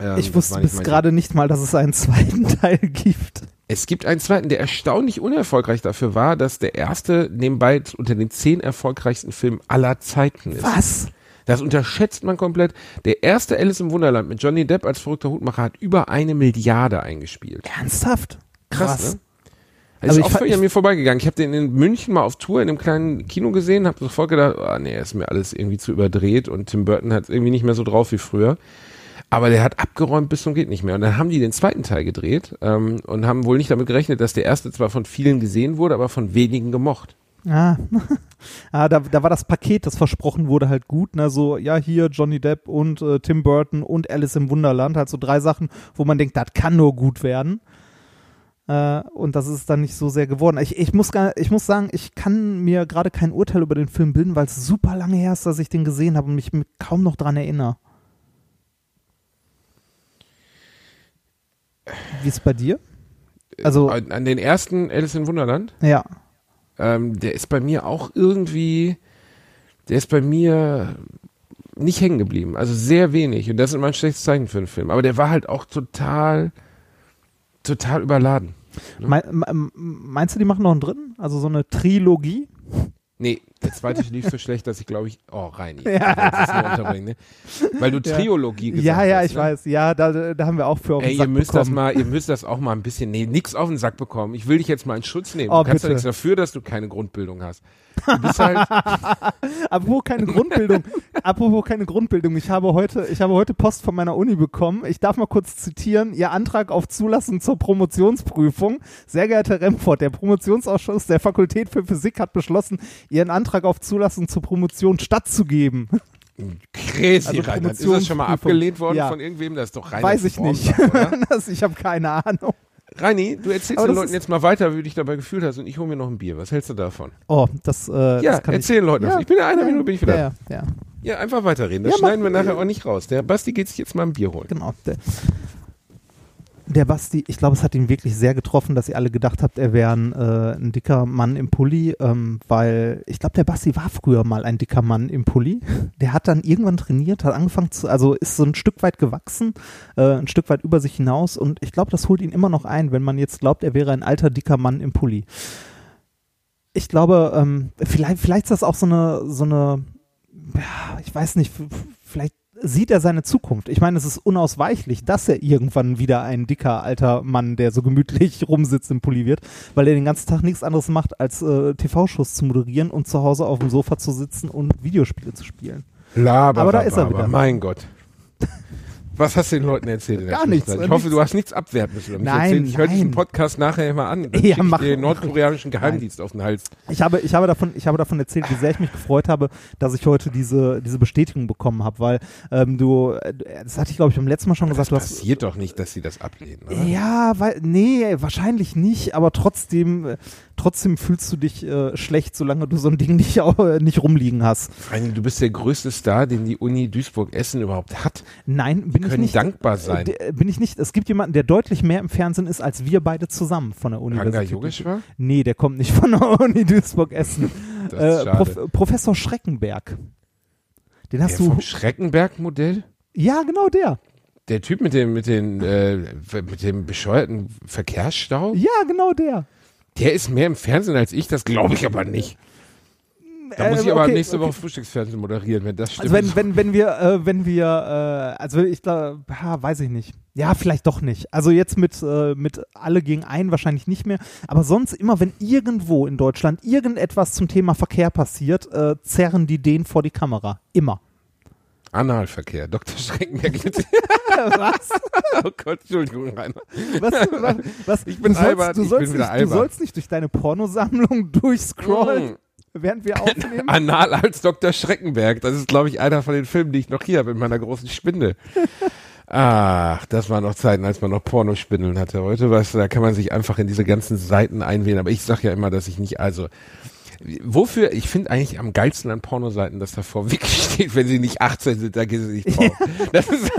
Ähm, ich wusste bis gerade nicht mal, dass es einen zweiten [laughs] Teil gibt. es gibt einen zweiten, der erstaunlich unerfolgreich dafür war, dass der erste nebenbei unter den zehn erfolgreichsten Filmen aller Zeiten ist. Was? Das unterschätzt man komplett. Der erste Alice im Wunderland mit Johnny Depp als verrückter Hutmacher hat über eine Milliarde eingespielt. Ernsthaft? Krass, ne? Das Also ist ich auch völlig an mir vorbeigegangen. Ich habe den in München mal auf Tour in einem kleinen Kino gesehen, habe sofort gedacht, ah nee, ist mir alles irgendwie zu überdreht und Tim Burton hat irgendwie nicht mehr so drauf wie früher. Aber der hat abgeräumt bis zum geht nicht mehr. Und dann haben die den zweiten Teil gedreht ähm, und haben wohl nicht damit gerechnet, dass der erste zwar von vielen gesehen wurde, aber von wenigen gemocht. Ah, [laughs] ah da, da war das Paket, das versprochen wurde, halt gut. Ne? So, ja, hier Johnny Depp und äh, Tim Burton und Alice im Wunderland. Halt so drei Sachen, wo man denkt, das kann nur gut werden. Äh, und das ist dann nicht so sehr geworden. Ich, ich, muss, gar, ich muss sagen, ich kann mir gerade kein Urteil über den Film bilden, weil es super lange her ist, dass ich den gesehen habe und mich kaum noch dran erinnere. Wie ist es bei dir? Also, an, an den ersten Alice in Wunderland, ja. ähm, der ist bei mir auch irgendwie, der ist bei mir nicht hängen geblieben. Also sehr wenig. Und das ist immer ein schlechtes Zeichen für einen Film. Aber der war halt auch total, total überladen. Mein, m- meinst du, die machen noch einen dritten? Also so eine Trilogie? Nee, der zweite lief so schlecht, dass ich glaube ich, oh Reini, Ja. das ne? weil du Ja. Triologie gesagt Ja, ja, hast. ich ne? weiß. Ja, da, da haben wir auch für auf Ey, ihr müsst das bekommen. mal, ihr müsst das auch mal ein bisschen, nee, nix auf den Sack bekommen. Ich will dich jetzt mal in Schutz nehmen. Oh, du kannst ja nichts dafür, dass du keine Grundbildung hast. Du bist halt, [laughs] Apropos keine Grundbildung. Apropos keine Grundbildung. Ich habe heute, ich habe heute Post von meiner Uni bekommen. Ich darf mal kurz zitieren. Ihr Antrag auf Zulassung zur Promotionsprüfung. Sehr geehrter Herr Remfort, der Promotionsausschuss der Fakultät für Physik hat beschlossen, Ihren Antrag auf Zulassung zur Promotion stattzugeben. crazy, Also Reinhard. Ist das schon mal abgelehnt worden Ja. von irgendwem? Das ist doch rein. Weiß ich nicht. [laughs] das, ich habe keine Ahnung. Reini, du erzählst Aber den Leuten jetzt mal weiter, wie du dich dabei gefühlt hast und ich hole mir noch ein Bier. Was hältst du davon? Oh, das, äh, ja, das kann erzähl den Leuten ja. Ich bin in einer ja, Minute bin ich wieder. Ja, ja. ja. Ja, einfach weiterreden. Das Ja, schneiden mach- wir nachher auch nicht raus. Der Basti geht sich jetzt mal ein Bier holen. Genau. Der, der Basti, ich glaube, es hat ihn wirklich sehr getroffen, dass ihr alle gedacht habt, er wäre ein, äh, ein dicker Mann im Pulli, ähm, weil ich glaube, der Basti war früher mal ein dicker Mann im Pulli. Der hat dann irgendwann trainiert, hat angefangen zu, also ist so ein Stück weit gewachsen, äh, ein Stück weit über sich hinaus und ich glaube, das holt ihn immer noch ein, wenn man jetzt glaubt, er wäre ein alter dicker Mann im Pulli. Ich glaube, ähm, vielleicht, vielleicht ist das auch so eine, so eine, ja, ich weiß nicht, vielleicht sieht er seine Zukunft. Ich meine, es ist unausweichlich, dass er irgendwann wieder ein dicker alter Mann, der so gemütlich [laughs] rumsitzt im Pulli wird, weil er den ganzen Tag nichts anderes macht, als äh, TV-Shows zu moderieren und zu Hause auf dem Sofa zu sitzen und Videospiele zu spielen. Laber, Aber da ist er wieder. Mein Gott. Was hast du den Leuten erzählt? Gar nichts, Ich hoffe, du hast nichts abwertendes über mich Nein, erzählt. Ich höre diesen nein. Podcast nachher immer an. Dann [laughs] Ja, mach- den nordkoreanischen Geheimdienst auf den Hals. Ich habe, ich habe davon, ich habe davon erzählt, wie sehr ich mich gefreut habe, dass ich heute diese, diese Bestätigung bekommen habe, weil ähm, du, äh, das hatte ich glaube ich beim letzten Mal schon Das gesagt, du hast passiert doch nicht, dass sie das ablehnen. Oder? Ja, weil, nee, wahrscheinlich nicht, aber trotzdem, äh, trotzdem fühlst du dich äh, schlecht, solange du so ein Ding nicht, äh, nicht rumliegen hast. Vor allem, du bist der größte Star, den die Uni Duisburg-Essen überhaupt hat. Nein, bin ich können nicht. dankbar sein. Äh, bin ich nicht. Es gibt jemanden, der deutlich mehr im Fernsehen ist als wir beide zusammen von der Ranga Universität. Yogeshwar? Nee, der kommt nicht von der [laughs] Uni Duisburg-Essen. Äh. Prof, Professor Schreckenberg. Den Der hast du. vom Schreckenberg-Modell? Ja, genau der. Der Typ mit dem, mit den, äh, mit dem bescheuerten Verkehrsstau? Ja, genau der. Der ist mehr im Fernsehen als ich, das glaube ich aber nicht. Da muss Äh, ich aber okay, nächste okay. Woche Frühstücksfernsehen moderieren, wenn das stimmt. Also wenn, wenn, wenn wir, äh, wenn wir, äh, also ich glaube, weiß ich nicht. Ja, vielleicht doch nicht. Also jetzt mit, äh, mit alle gegen einen wahrscheinlich nicht mehr. Aber sonst immer, wenn irgendwo in Deutschland irgendetwas zum Thema Verkehr passiert, äh, zerren die den vor die Kamera. Immer. Analverkehr, Dr. Schreckenberg. [laughs] Was? oh Gott, Entschuldigung, Rainer. Was, was, was Ich bin du sollst, albern, du ich sollst bin wieder nicht, albern. Du sollst nicht durch deine Pornosammlung durchscrollen, Mm. Während wir aufnehmen. [laughs] Anal als Dr. Schreckenberg. Das ist, glaube ich, einer von den Filmen, die ich noch hier habe in meiner großen Spinde. [laughs] Ach, das waren noch Zeiten, als man noch Pornospindeln hatte. Heute, weißt du, da kann man sich einfach in diese ganzen Seiten einwählen. Aber ich sag ja immer, dass ich nicht, also, wofür, ich finde eigentlich am geilsten an Pornoseiten, dass davor wirklich steht, wenn sie nicht 18 sind, da gehen sie nicht drauf. [laughs] Das ist,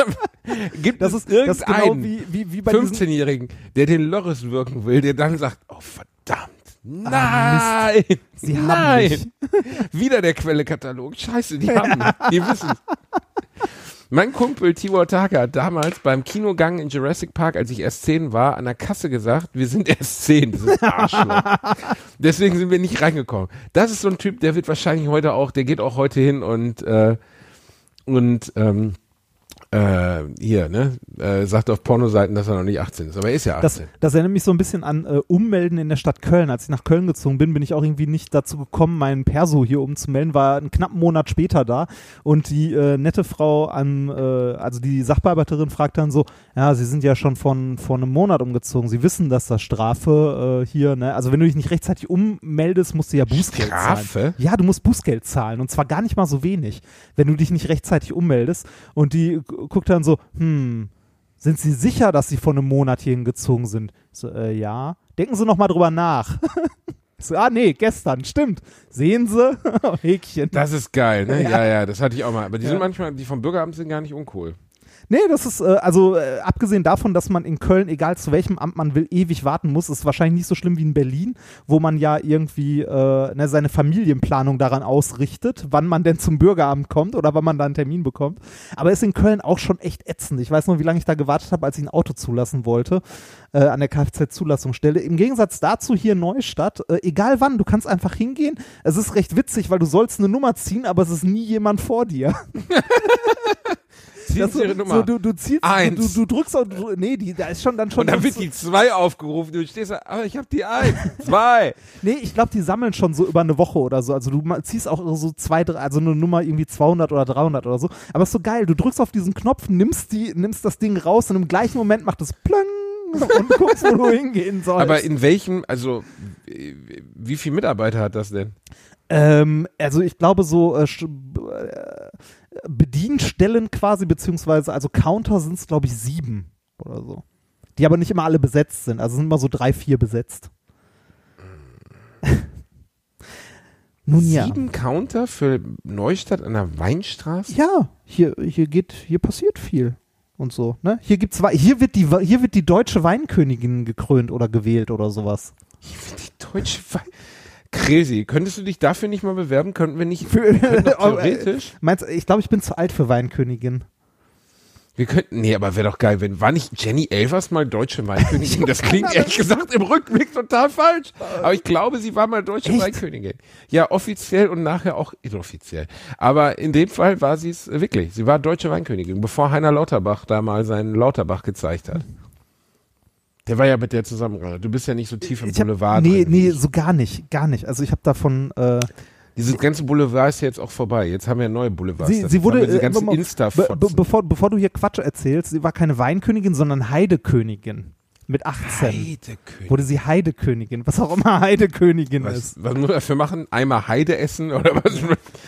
gibt Das ist, das genau irgendeinen wie, wie, wie bei diesen 15-Jährigen, der den Loris wirken will, der dann sagt, oh verdammt, nein, Ah, Sie haben nein, mich. [laughs] wieder der Quellekatalog, scheiße, die haben, mich. die wissen Mein Kumpel Tibor Taka hat damals beim Kinogang in Jurassic Park, als ich erst 10 war, an der Kasse gesagt, wir sind erst 10, dieses Arschloch. [laughs] Deswegen sind wir nicht reingekommen. Das ist so ein Typ, der wird wahrscheinlich heute auch, der geht auch heute hin und, äh, und, ähm, äh, hier, ne, äh, sagt auf Pornoseiten, dass er noch nicht 18 ist, aber er ist ja 18. Das, das erinnert mich so ein bisschen an äh, Ummelden in der Stadt Köln. Als ich nach Köln gezogen bin, bin ich auch irgendwie nicht dazu gekommen, meinen Perso hier umzumelden. War einen knappen Monat später da und die äh, nette Frau an, äh, also die Sachbearbeiterin fragt dann so, ja, Sie sind ja schon von vor einem Monat umgezogen. Sie wissen, dass das Strafe äh, hier, ne, also wenn du dich nicht rechtzeitig ummeldest, musst du ja Bußgeld Strafe? zahlen. Ja, du musst Bußgeld zahlen und zwar gar nicht mal so wenig, wenn du dich nicht rechtzeitig ummeldest. Und die guckt dann so, hm, sind Sie sicher, dass Sie vor einem Monat hier hingezogen sind? So, äh, ja. Denken Sie noch mal drüber nach. [laughs] so, ah, nee, gestern, stimmt. Sehen Sie? [laughs] Häkchen. Das ist geil, ne? Ja. Ja, ja, das hatte ich auch mal. Aber die Ja. sind manchmal, die vom Bürgeramt sind gar nicht uncool. Nee, das ist, äh, also äh, abgesehen davon, dass man in Köln, egal zu welchem Amt man will, ewig warten muss, ist wahrscheinlich nicht so schlimm wie in Berlin, wo man ja irgendwie äh, ne, seine Familienplanung daran ausrichtet, wann man denn zum Bürgeramt kommt oder wann man da einen Termin bekommt. Aber ist in Köln auch schon echt ätzend. Ich weiß noch, wie lange ich da gewartet habe, als ich ein Auto zulassen wollte, äh, an der Kfz-Zulassungsstelle. Im Gegensatz dazu hier Neustadt, äh, egal wann, du kannst einfach hingehen. Es ist recht witzig, weil du sollst eine Nummer ziehen, aber es ist nie jemand vor dir. [laughs] So, Ihre Nummer. So, du, du ziehst, Eins. Du, du, drückst, du, nee, die, da ist schon dann schon. und dann wird die zwei aufgerufen. Du stehst da, aber ich habe die eins, [laughs] zwei. Nee, ich glaube, die sammeln schon so über eine Woche oder so. Also du ziehst auch so zwei, drei, also eine Nummer irgendwie 200 oder 300 oder so. Aber ist so geil. Du drückst auf diesen Knopf, nimmst die, nimmst das Ding raus und im gleichen Moment macht es plöng und [laughs] guckst, wo du hingehen sollst. Aber in welchem, also wie viele Mitarbeiter hat das denn? Ähm, also ich glaube so äh, äh, Bedienstellen quasi, beziehungsweise also Counter sind es glaube ich sieben oder so. Die aber nicht immer alle besetzt sind. Also sind immer so drei, vier besetzt. [laughs] Nun ja. Sieben Counter für Neustadt an der Weinstraße? Ja, hier, hier geht, hier passiert viel und so. Ne? Hier gibt's hier wird die hier wird die deutsche Weinkönigin gekrönt oder gewählt oder sowas. Die deutsche Wein. Crazy. Könntest du dich dafür nicht mal bewerben? Könnten wir nicht, [laughs] Für- könnten doch [laughs] theoretisch. Meinst, ich glaube, ich bin zu alt für Weinkönigin. Wir könnten, nee, aber wäre doch geil, wenn, war nicht Jenny Elvers mal deutsche Weinkönigin? [laughs] Das klingt ehrlich gesagt im Rückblick total falsch. Aber ich glaube, sie war mal deutsche Echt? Weinkönigin. Ja, offiziell und nachher auch inoffiziell. Aber in dem Fall war sie es äh, wirklich. Sie war deutsche Weinkönigin, bevor Heiner Lauterbach da mal seinen Lauterbach gezeigt hat. Der war ja mit der zusammen. gerade. Du bist ja nicht so tief im Ich hab, Boulevard. nee, drin wie nee, so gar nicht, gar nicht. Also ich habe davon äh, Dieses ganze Boulevard ist ja jetzt auch vorbei. Jetzt haben wir neue Boulevards. Sie, sie wurde, diese äh, ganzen be- insta be, be, bevor, bevor du hier Quatsch erzählst, sie war keine Weinkönigin, sondern Heidekönigin. Mit 18 Heidekönig. wurde sie Heidekönigin, was auch immer Heidekönigin Was, ist. was muss man dafür machen? Einmal Heide essen oder was?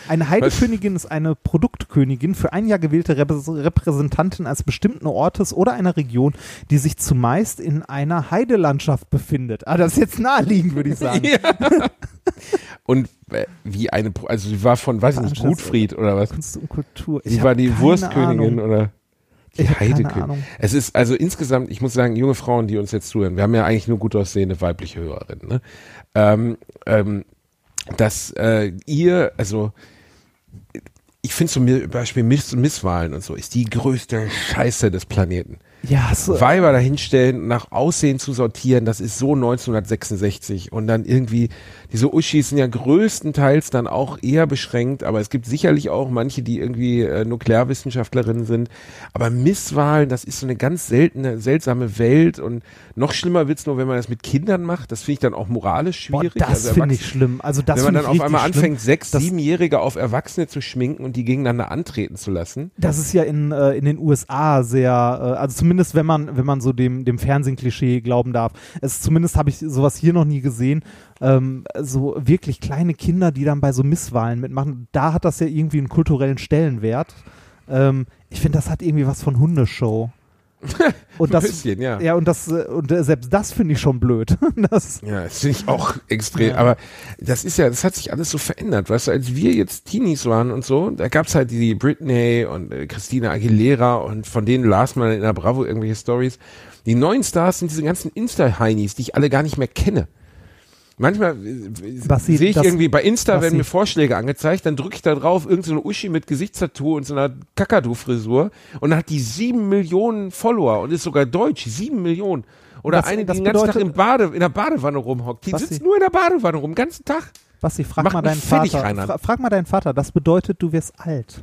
Eine Heidekönigin ist eine Produktkönigin für ein Jahr gewählte Repräs- Repräsentantin eines bestimmten Ortes oder einer Region, die sich zumeist in einer Heidelandschaft befindet. Ah, das ist jetzt naheliegend, würde ich sagen. [laughs] Und äh, wie eine, also sie war von, weiß ich nicht. Gutfried oder was? Kunst und Kultur. Sie war die Wurstkönigin Ahnung. oder die. Ahnung. Es ist also insgesamt, ich muss sagen, junge Frauen, die uns jetzt zuhören, wir haben ja eigentlich nur gut aussehende weibliche Hörerinnen, ne? ähm, ähm, dass äh, ihr, also ich finde zum Beispiel Miss Misswahlen und so, ist die größte Scheiße des Planeten. Ja, so, Weiber dahinstellen, nach Aussehen zu sortieren, das ist so 1966 und dann irgendwie, diese Uschis sind ja größtenteils dann auch eher beschränkt, aber es gibt sicherlich auch manche, die irgendwie äh, Nuklearwissenschaftlerinnen sind, aber Misswahlen, das ist so eine ganz seltene, seltsame Welt und noch schlimmer wird's nur, wenn man das mit Kindern macht, das finde ich dann auch moralisch boah, schwierig. das Also finde ich schlimm. Also das wenn man dann auf einmal schlimm. anfängt, sechs, siebenjährige auf Erwachsene zu schminken und die gegeneinander antreten zu lassen. Das ist ja in, äh, in den USA sehr, äh, also zumindest wenn man, wenn man so dem, dem Fernsehklischee glauben darf. Es zumindest habe ich sowas hier noch nie gesehen. Ähm, so wirklich kleine Kinder, die dann bei so Misswahlen mitmachen, da hat das ja irgendwie einen kulturellen Stellenwert. Ähm, ich finde, das hat irgendwie was von Hundeshow. [laughs] Und Ein das, bisschen, ja. ja, und das, und selbst das finde ich schon blöd. [laughs] das, Ja, das finde ich auch extrem. Ja. Aber das ist ja, das hat sich alles so verändert. Weißt du, als wir jetzt Teenies waren und so, da gab's halt die Britney und äh, Christina Aguilera und von denen las man in der Bravo irgendwelche Stories. Die neuen Stars sind diese ganzen Insta-Heinis, die ich alle gar nicht mehr kenne. Manchmal äh, sehe ich das- irgendwie bei Insta, werden mir Vorschläge angezeigt, dann drücke ich da drauf irgendeine so Uschi mit Gesichtstattoo und so einer Kakadu-Frisur und dann hat die sieben Millionen Follower und ist sogar deutsch, sieben Millionen. Oder Das- eine, die das den ganzen Tag bedeutet- im Bade, in der Badewanne rumhockt. Die Basti. sitzt nur in der Badewanne rum, den ganzen Tag. Basti, frag Macht mal deinen fertig, Vater. Reinhard. Fra frag mal deinen Vater. Das bedeutet, du wirst alt.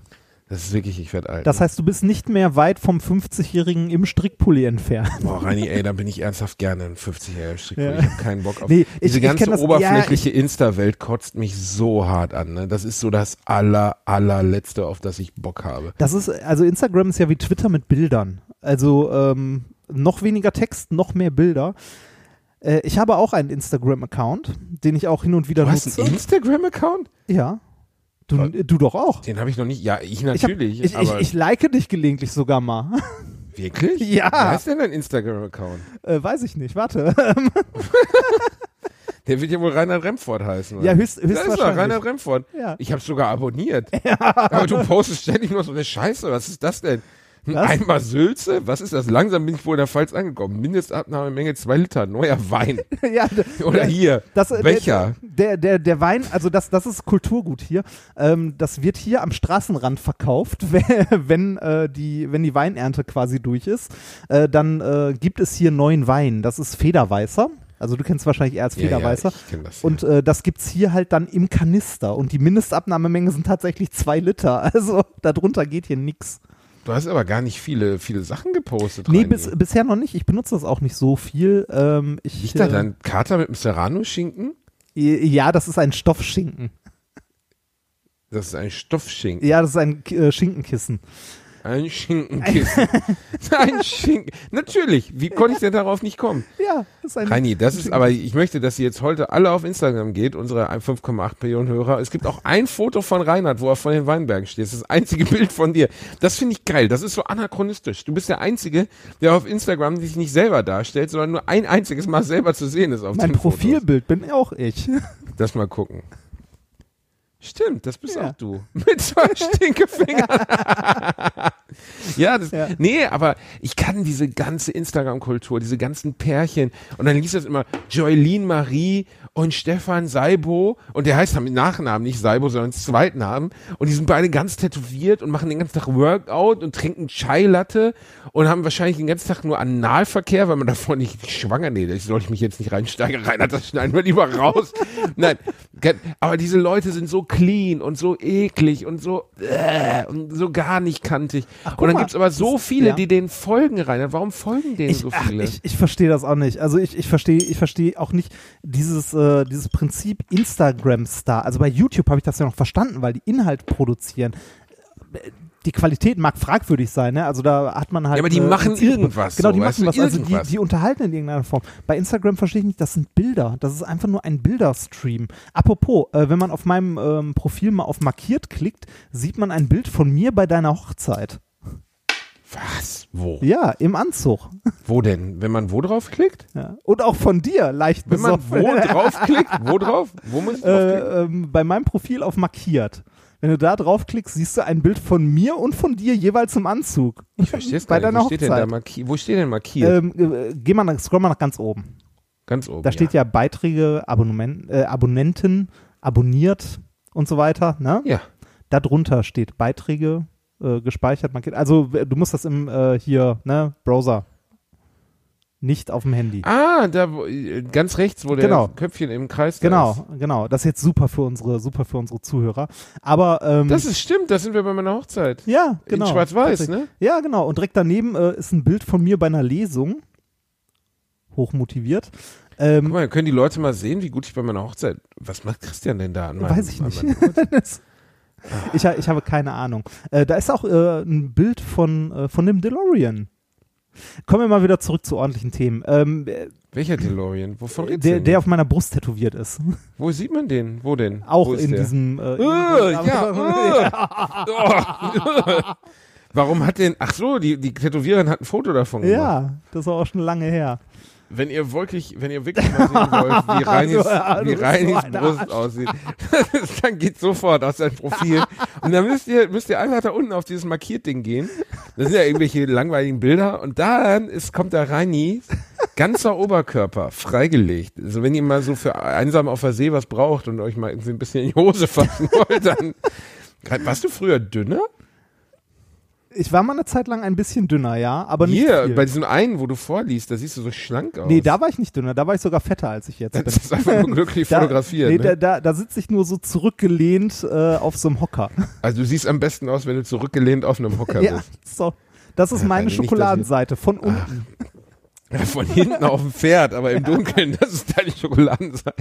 Das ist wirklich, ich werde alt. Das heißt, du bist nicht mehr weit vom 50-Jährigen im Strickpulli entfernt. Boah, Reini, ey, da bin ich ernsthaft gerne ein 50-jähriger Strickpulli. Ja. Ich habe keinen Bock auf Nee, ich- diese ich ganze kenn das- oberflächliche Insta-Welt kotzt mich so hart an. Ne? Das ist so das aller, allerletzte, auf das ich Bock habe. Das ist, also Instagram ist ja wie Twitter mit Bildern. Also ähm, noch weniger Text, noch mehr Bilder. Äh, ich habe auch einen Instagram-Account, den ich auch hin und wieder Du hast nutze. einen Instagram-Account? ja. Du, Was? du doch auch. Den habe ich noch nicht. Ja, ich Ich, hab, natürlich. ich, ich, ich like dich gelegentlich sogar mal. [laughs] wirklich? Ja. Wer ist denn dein Instagram-Account? äh, weiß ich nicht, warte. [laughs] Der wird ja wohl Reinhard Remford heißen. oder? ja, höchst, Da ist er, höchstwahrscheinlich. Reinhard Remford. Ja. Ich habe sogar abonniert. [laughs] Aber du postest ständig nur so eine Scheiße. Was ist das denn? Hm, Was? Einmal Sülze? Was ist das? Langsam bin ich wohl in der Pfalz angekommen. Mindestabnahmemenge zwei Liter, neuer Wein. [laughs] ja, Oder der- hier, Das, äh, Becher. Der, der, der Wein, also das, das ist Kulturgut hier. Ähm, das wird hier am Straßenrand verkauft, [laughs] wenn, äh, die, wenn die Weinernte quasi durch ist. Äh, dann äh, gibt es hier neuen Wein. Das ist Federweißer. Also du kennst wahrscheinlich eher als Ja, ja, Federweißer. ich kenn das, ja. Und äh, das gibt's hier halt dann im Kanister. Und die Mindestabnahmemenge sind tatsächlich zwei Liter. [laughs] Also darunter geht hier nix. Du hast aber gar nicht viele, viele Sachen gepostet. Nee, bis, bisher noch nicht. Ich benutze das auch nicht so viel. Ähm, ich, Liegt da äh, dein Kater mit dem Serrano-Schinken? Ja, das ist ein Stoffschinken. Das ist ein Stoffschinken. Ja, das ist ein äh, Schinkenkissen. Ein Schinkenkissen. [laughs] ein Schinken. Natürlich. Wie konnte ich denn darauf nicht kommen? Ja, das ist ein. Reini, das ist aber, ich möchte, dass ihr jetzt heute alle auf Instagram geht, unsere 5,8 Millionen Hörer. Es gibt auch ein Foto von Reinhard, wo er vor den Weinbergen steht. Das ist das einzige Bild von dir. Das finde ich geil. Das ist so anachronistisch. Du bist der Einzige, der auf Instagram sich nicht selber darstellt, sondern nur ein einziges Mal selber zu sehen ist auf mein den Fotos. Profilbild bin auch ich. Das mal gucken. Stimmt, das bist Ja. auch du. [laughs] Mit zwei [laughs] Stinkefingern. ja, das, Ja. nee, aber ich kann diese ganze Instagram-Kultur, diese ganzen Pärchen und dann liest das immer Joylene Marie und Stefan Seibo und der heißt mit Nachnamen nicht Seibo, sondern Zweitnamen und die sind beide ganz tätowiert und machen den ganzen Tag Workout und trinken Chai-Latte und haben wahrscheinlich den ganzen Tag nur Analverkehr, weil man davon nicht schwanger, nee, da soll ich mich jetzt nicht reinsteigen, [laughs] rein, das schneiden wir lieber raus. Nein, aber diese Leute sind so clean und so eklig und so äh, und so gar nicht kantig. Ach, und dann mal, gibt's aber so das- viele, ja. die denen folgen rein. Warum folgen denen Ich, so ach, viele? ich, ich verstehe das auch nicht. Also ich, ich verstehe ich verstehe auch nicht dieses, äh, dieses Prinzip Instagram-Star. Also bei YouTube habe ich das ja noch verstanden, weil die Inhalt produzieren. Die Qualität mag fragwürdig sein, ne? Also da hat man halt. Ja, aber die äh, machen irgendwas Genau, so, die weißt machen was. Also die, die unterhalten in irgendeiner Form. Bei Instagram verstehe ich nicht, das sind Bilder. Das ist einfach nur ein Bilderstream. Apropos, äh, wenn man auf meinem ähm, Profil mal auf markiert klickt, sieht man ein Bild von mir bei deiner Hochzeit. Was? Wo? Ja, im Anzug. [laughs] Wo denn? Wenn man wo draufklickt? Ja. Und auch von dir, leicht Wenn man besoffen. wo [laughs] draufklickt? Wo drauf? Wo muss ich draufklicken? äh, ähm, bei meinem Profil auf markiert. Wenn du da draufklickst, siehst du ein Bild von mir und von dir jeweils im Anzug. ich verstehe es [laughs] gar nicht. Wo steht? Wo steht denn markiert? Ähm, äh, geh mal, nach- scroll mal nach ganz oben. Ganz oben. Da steht ja Beiträge, Abonnement, äh, Abonnenten, abonniert und so weiter. Ne? Ja. Da drunter steht Beiträge äh, gespeichert, markiert. Also du musst das im äh, hier, ne, Browser. Nicht auf dem Handy. Ah, da wo, äh, ganz rechts, wo der Genau. Köpfchen im Kreis Genau, ist. genau. Das ist jetzt super für unsere, super für unsere Zuhörer. Aber ähm, Das ist stimmt, da sind wir bei meiner Hochzeit. ja, genau. In Schwarz-Weiß, ne? Ja, genau. Und direkt daneben äh, ist ein Bild von mir bei einer Lesung. Hochmotiviert. Guck Ähm, mal, können die Leute mal sehen, wie gut ich bei meiner Hochzeit. Was macht Christian denn da an meinem, weiß ich nicht. [laughs] ich, ich habe keine Ahnung. Äh, da ist auch äh, ein Bild von, äh, von dem DeLorean. Kommen wir mal wieder zurück zu ordentlichen Themen. Ähm, äh, Welcher DeLorean? Wovon redest der, du denn? der auf meiner Brust tätowiert ist. [laughs] Wo sieht man den? Wo denn? Auch Wo in der? diesem. Äh, Äh, ja, äh. [laughs] Oh. [laughs] Warum hat denn, ach so, die, die Tätowiererin hat ein Foto davon gemacht. ja, das ist auch schon lange her. Wenn ihr wirklich, wenn ihr wirklich mal sehen wollt, [laughs] wie Reinis, du wie so Reinis ein Brust Arsch. aussieht, [laughs] dann geht sofort auf sein Profil. Und dann müsst ihr, müsst ihr einfach da unten auf dieses Markiert-Ding gehen. Das sind ja irgendwelche langweiligen Bilder. Und dann ist, kommt der Reini, ganzer Oberkörper, freigelegt. Also wenn ihr mal so für einsam auf der See was braucht und euch mal irgendwie ein bisschen in die Hose fassen [laughs] wollt, dann, warst du früher dünner? Ich war mal eine Zeit lang ein bisschen dünner, ja, aber nicht Hier, viel. bei diesem einen, wo du vorliest, da siehst du so schlank aus. Nee, da war ich nicht dünner, da war ich sogar fetter als ich jetzt bin. das ist einfach nur glücklich [laughs] Da- fotografiert. Nee, ne? da, da, da sitze ich nur so zurückgelehnt äh, auf so einem Hocker. [laughs] Also du siehst am besten aus, wenn du zurückgelehnt auf einem Hocker ja, bist. so. Das ist Ja, meine nicht, dass Schokoladenseite von unten. [laughs] Ja, von hinten auf dem Pferd, aber im Dunkeln, das ist deine Schokoladenseite.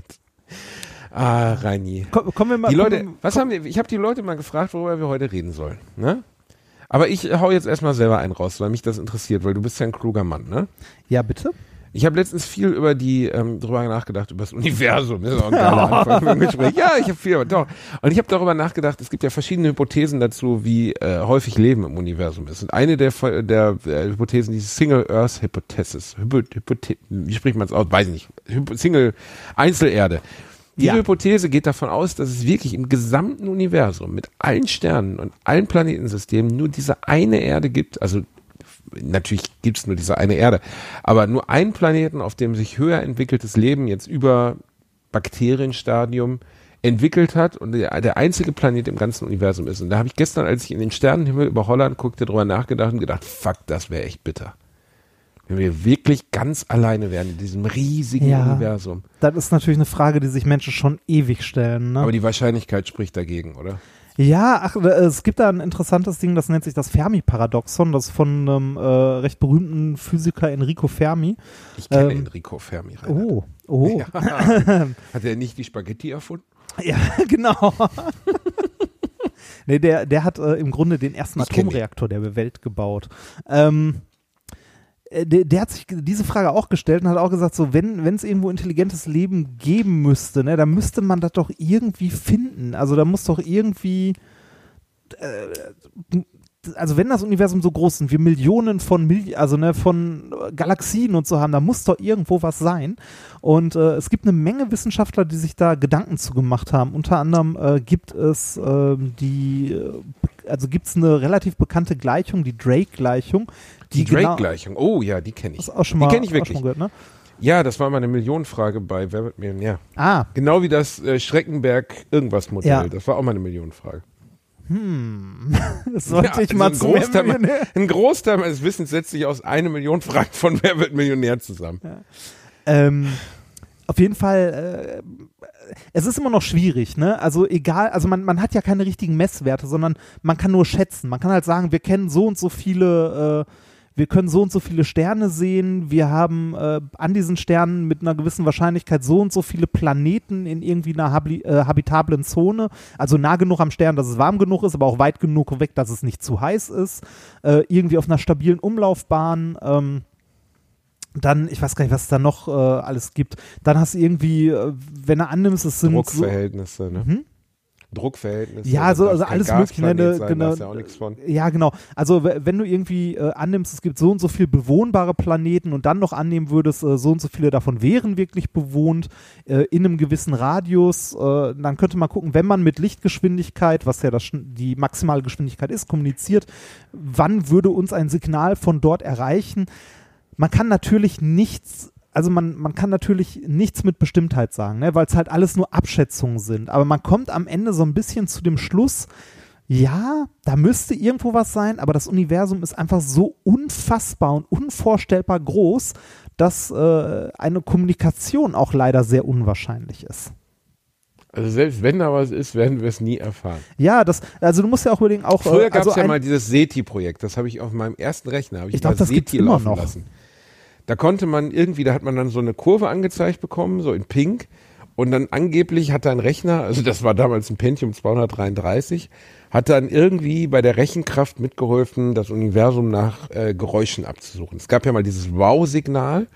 Ah, Reini. Komm, kommen wir mal. Die Leute, wir- was haben wir, ich habe die Leute mal gefragt, worüber wir heute reden sollen, ne? Aber ich hau jetzt erstmal selber einen raus, weil mich das interessiert, weil du bist ja ein kluger Mann, ne? Ja, bitte? Ich habe letztens viel über die, ähm, drüber nachgedacht, über das Universum. Das ist auch ein geiler [laughs] Anfang für ein Gespräch. Ja, ich habe viel, doch. Und ich habe darüber nachgedacht, es gibt ja verschiedene Hypothesen dazu, wie äh, häufig Leben im Universum ist. Und eine der, der, der Hypothesen, die Single Earth Hypothesis, Hypo, Hypothe wie spricht man es aus? Weiß ich nicht. Single Einzelerde. Die Ja. Hypothese geht davon aus, dass es wirklich im gesamten Universum mit allen Sternen und allen Planetensystemen nur diese eine Erde gibt, also natürlich gibt es nur diese eine Erde, aber nur einen Planeten, auf dem sich höher entwickeltes Leben jetzt über Bakterienstadium entwickelt hat und der, der einzige Planet im ganzen Universum ist. Und da habe ich gestern, als ich in den Sternenhimmel über Holland guckte, drüber nachgedacht und gedacht, fuck, das wäre echt bitter. Wenn wir wirklich ganz alleine wären in diesem riesigen Ja. Universum. Das ist natürlich eine Frage, die sich Menschen schon ewig stellen. Ne? Aber die Wahrscheinlichkeit spricht dagegen, oder? Ja, ach, äh, es gibt da ein interessantes Ding, das nennt sich das Fermi-Paradoxon, das von einem äh, recht berühmten Physiker Enrico Fermi. Ich kenne Ähm, Enrico Fermi. Reinhard. Oh, oh. Ja. [laughs] Hat er nicht die Spaghetti erfunden? Ja, [laughs] genau. nee, der, der hat äh, im Grunde den ersten Ich Atomreaktor der Welt gebaut. Ähm, äh, der, der hat sich diese Frage auch gestellt und hat auch gesagt, so wenn es irgendwo intelligentes Leben geben müsste, ne, dann müsste man das doch irgendwie finden. Also da muss doch irgendwie äh, also wenn das Universum so groß ist wir Millionen von Milli also ne, von äh, Galaxien und so haben, da muss doch irgendwo was sein. Und äh, es gibt eine Menge Wissenschaftler, die sich da Gedanken zu gemacht haben. Unter anderem äh, gibt es äh, die, also gibt es eine relativ bekannte Gleichung, die Drake-Gleichung. Die genau- Drake-Gleichung. Oh ja, die kenne ich. Schon die mal, kenne ich wirklich. gehört, ne? Ja, das war mal eine Millionenfrage bei Wer wird Millionär. Ah, Genau wie das äh, Schreckenberg irgendwas Modell. Ja. Das war auch mal eine Millionenfrage. [laughs] das sollte Ja, ich also mal ein zu Großteil, Millionär- ein Großteil meines Wissens setzt sich aus einer Million Fragen von Wer wird Millionär zusammen. Ähm, auf jeden Fall, äh, es ist immer noch schwierig, ne? Also egal, also man, man hat ja keine richtigen Messwerte, sondern man kann nur schätzen. Man kann halt sagen, wir kennen so und so viele, äh, wir können so und so viele Sterne sehen, wir haben äh, an diesen Sternen mit einer gewissen Wahrscheinlichkeit so und so viele Planeten in irgendwie einer habli äh, habitablen Zone, also nah genug am Stern, dass es warm genug ist, aber auch weit genug weg, dass es nicht zu heiß ist, äh, irgendwie auf einer stabilen Umlaufbahn, ähm, dann, ich weiß gar nicht, was es da noch äh, alles gibt. Dann hast du irgendwie, äh, wenn du annimmst, es sind so, Druckverhältnisse, ne? Hm? Druckverhältnisse. Ja, so- da also alles Mögliche, ne, sein, genau. Ja ja genau. Also wenn du irgendwie äh, annimmst, es gibt so und so viele bewohnbare Planeten und dann noch annehmen würdest, äh, so und so viele davon wären wirklich bewohnt äh, in einem gewissen Radius, äh, dann könnte man gucken, wenn man mit Lichtgeschwindigkeit, was ja das, die maximale Geschwindigkeit ist, kommuniziert, wann würde uns ein Signal von dort erreichen? Man kann natürlich nichts also man, man kann natürlich nichts mit Bestimmtheit sagen, ne, weil es halt alles nur Abschätzungen sind. Aber man kommt am Ende so ein bisschen zu dem Schluss, ja, da müsste irgendwo was sein, aber das Universum ist einfach so unfassbar und unvorstellbar groß, dass äh, eine Kommunikation auch leider sehr unwahrscheinlich ist. Also selbst wenn da was ist, werden wir es nie erfahren. Ja, das, also du musst ja auch überlegen, auch Früher äh, gab es also ja mal dieses SETI-Projekt, das habe ich auf meinem ersten Rechner, habe ich, Ich glaub, mal das gibt's SETI immer noch. lassen. Da konnte man irgendwie, da hat man dann so eine Kurve angezeigt bekommen, so in Pink. Und dann angeblich hat ein Rechner, also das war damals ein Pentium 233, hat dann irgendwie bei der Rechenkraft mitgeholfen, das Universum nach äh, Geräuschen abzusuchen. Es gab ja mal dieses Wow-Signal,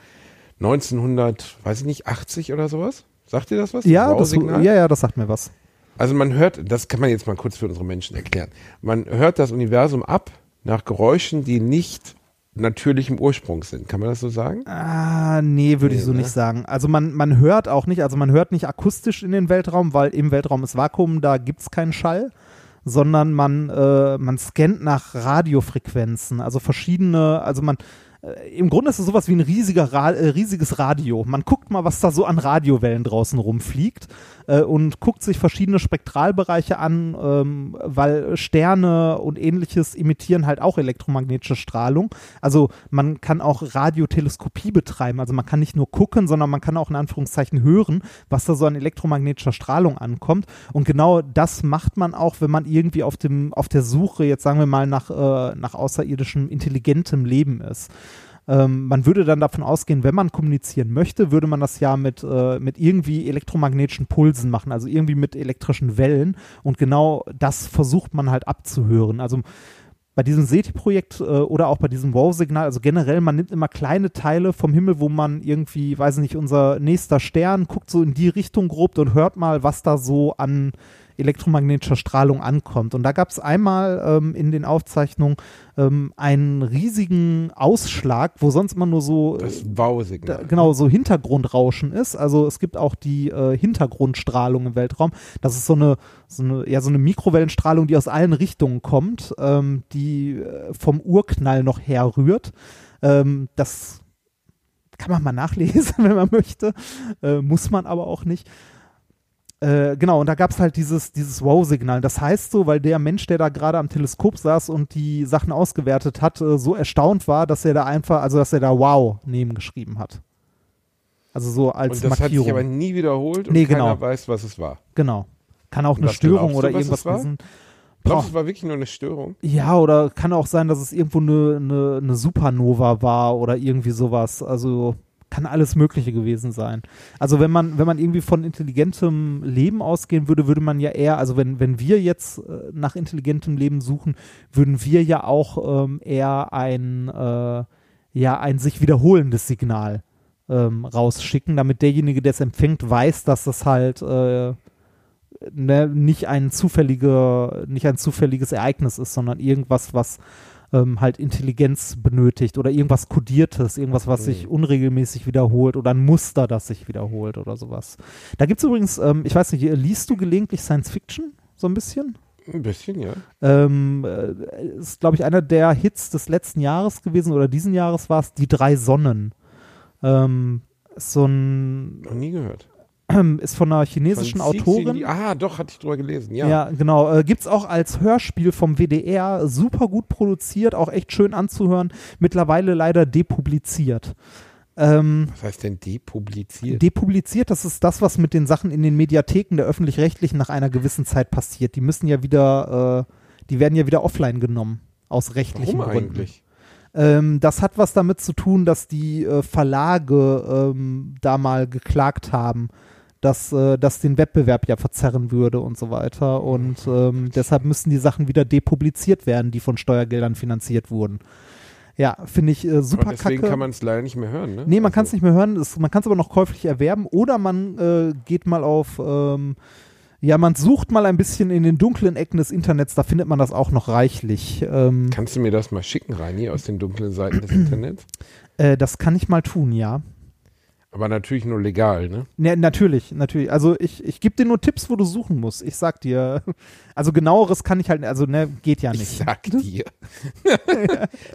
1900, weiß ich nicht, 80 oder sowas. Sagt ihr das was? ja, das, ja, ja, das sagt mir was. Also man hört, das kann man jetzt mal kurz für unsere Menschen erklären. Man hört das Universum ab nach Geräuschen, die nicht natürlichem Ursprung sind. Kann man das so sagen? Ah, nee, würde ich Nee, so ne? nicht sagen. Also man, man hört auch nicht, also man hört nicht akustisch in den Weltraum, weil im Weltraum ist Vakuum, da gibt es keinen Schall, sondern man, äh, man scannt nach Radiofrequenzen, also verschiedene, also man, äh, im Grunde ist es sowas wie ein riesiger Ra äh, riesiges Radio. Man guckt mal, was da so an Radiowellen draußen rumfliegt äh, und guckt sich verschiedene Spektralbereiche an, ähm, weil Sterne und ähnliches imitieren halt auch elektromagnetische Strahlung. Also man kann auch Radioteleskopie betreiben. Also man kann nicht nur gucken, sondern man kann auch in Anführungszeichen hören, was da so an elektromagnetischer Strahlung ankommt. Und genau das macht man auch, wenn man irgendwie auf dem auf der Suche jetzt sagen wir mal nach äh, nach außerirdischem intelligentem Leben ist. Ähm, man würde dann davon ausgehen, wenn man kommunizieren möchte, würde man das ja mit, äh, mit irgendwie elektromagnetischen Pulsen machen, also irgendwie mit elektrischen Wellen. Und genau das versucht man halt abzuhören. Also bei diesem SETI-Projekt äh, oder auch bei diesem Wow-Signal, also generell, man nimmt immer kleine Teile vom Himmel, wo man irgendwie, weiß nicht, unser nächster Stern, guckt so in die Richtung grob und hört mal, was da so an elektromagnetischer Strahlung ankommt. Und da gab es einmal ähm, in den Aufzeichnungen ähm, einen riesigen Ausschlag, wo sonst immer nur so Das da, Wow-Signal. genau so Hintergrundrauschen ist. Also es gibt auch die äh, Hintergrundstrahlung im Weltraum. Das ist so eine, so eine, ja, so eine Mikrowellenstrahlung, die aus allen Richtungen kommt, ähm, die äh, vom Urknall noch herrührt. Ähm, das kann man mal nachlesen, [laughs] wenn man möchte. Äh, muss man aber auch nicht. Äh, genau, und da gab es halt dieses, dieses Wow-Signal. Das heißt so, weil der Mensch, der da gerade am Teleskop saß und die Sachen ausgewertet hat, äh, so erstaunt war, dass er da einfach, also dass er da Wow nebengeschrieben hat. Also so als Und das hat sich Markierung. aber nie wiederholt und Nee, keiner genau. weiß, was es war. genau. Kann auch Und eine Störung glaubst du, oder was irgendwas. Ich glaube, Boah. es war wirklich nur eine Störung. Ja, oder kann auch sein, dass es irgendwo eine, eine, eine Supernova war oder irgendwie sowas. Also kann alles Mögliche gewesen sein. Also wenn man, wenn man irgendwie von intelligentem Leben ausgehen würde, würde man ja eher, also wenn, wenn wir jetzt äh, nach intelligentem Leben suchen, würden wir ja auch ähm, eher ein, äh, ja, ein sich wiederholendes Signal ähm, rausschicken, damit derjenige, der es empfängt, weiß, dass das halt äh, ne, nicht ein zufälliger, nicht ein zufälliges Ereignis ist, sondern irgendwas, was ähm, halt Intelligenz benötigt oder irgendwas Kodiertes, irgendwas, was sich unregelmäßig wiederholt oder ein Muster, das sich wiederholt oder sowas. Da gibt es übrigens, ähm, ich weiß nicht, liest du gelegentlich Science Fiction? So ein bisschen? Ein bisschen, ja. Ähm, äh, ist, glaube ich, einer der Hits des letzten Jahres gewesen oder diesen Jahres war es Die drei Sonnen. Ähm, so ein, Noch nie gehört. [clears throat] ist von einer chinesischen Von Autorin. die- Ah, doch, hatte ich drüber gelesen, ja. Ja, genau. Äh, gibt's auch als Hörspiel vom WDR, super gut produziert, auch echt schön anzuhören. Mittlerweile leider depubliziert. Ähm, Was heißt denn depubliziert? depubliziert, das ist das, was mit den Sachen in den Mediatheken der öffentlich-rechtlichen nach einer gewissen Zeit passiert. Die müssen ja wieder, äh, die werden ja wieder offline genommen. Aus rechtlichen Warum Gründen. eigentlich? Ähm, das hat was damit zu tun, dass die äh, Verlage ähm, da mal geklagt haben, dass äh, das den Wettbewerb ja verzerren würde und so weiter. Und ähm, deshalb müssen die Sachen wieder depubliziert werden, die von Steuergeldern finanziert wurden. Ja, finde ich äh, super Aber deswegen kacke. kann man es leider nicht mehr hören, ne? Nee, man kann es Also, nicht mehr hören. Es, man kann es aber noch käuflich erwerben. Oder man äh, geht mal auf, ähm, ja, man sucht mal ein bisschen in den dunklen Ecken des Internets. Da findet man das auch noch reichlich. Ähm, Kannst du mir das mal schicken, Reini, aus den dunklen Seiten des Internets? äh, das kann ich mal tun, ja. Aber natürlich nur legal, ne? Ne, natürlich, natürlich. Also ich, ich gebe dir nur Tipps, wo du suchen musst. Ich sag dir, [laughs] also genaueres kann ich halt, also ne, geht ja Ich nicht. sag dir. [laughs]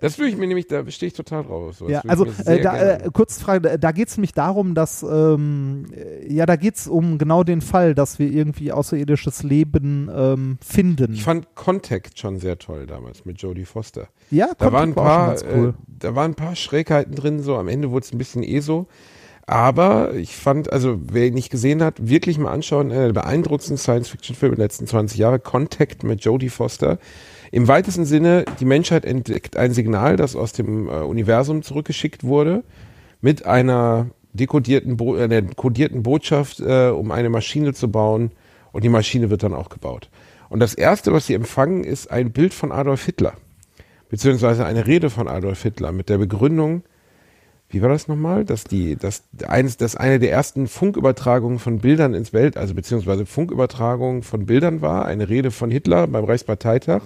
das würde ich mir nämlich, da stehe ich total drauf. So, Ja, ich also äh, da, äh, kurz Frage, da, geht es nämlich darum, dass, ähm, äh, ja, da geht es um genau den Fall, dass wir irgendwie außerirdisches Leben ähm, finden. ich fand Contact schon sehr toll damals mit Jodie Foster. ja, Da waren ein Contact war auch schon paar, ganz cool. äh, da waren ein paar Schrägheiten drin, so am Ende wurde es ein bisschen ESO. Aber ich fand, also wer ihn nicht gesehen hat, wirklich mal anschauen, einer der beeindruckendsten Science-Fiction-Filme der letzten 20 Jahre, Contact mit Jodie Foster. Im weitesten Sinne, die Menschheit entdeckt ein Signal, das aus dem äh, Universum zurückgeschickt wurde, mit einer dekodierten, Bo äh, einer kodierten Botschaft, äh, um eine Maschine zu bauen. Und die Maschine wird dann auch gebaut. Und das Erste, was sie empfangen, ist ein Bild von Adolf Hitler beziehungsweise eine Rede von Adolf Hitler mit der Begründung, wie war das nochmal, dass die, dass eines, dass eine der ersten Funkübertragungen von Bildern ins Welt, also beziehungsweise Funkübertragungen von Bildern war, eine Rede von Hitler beim Reichsparteitag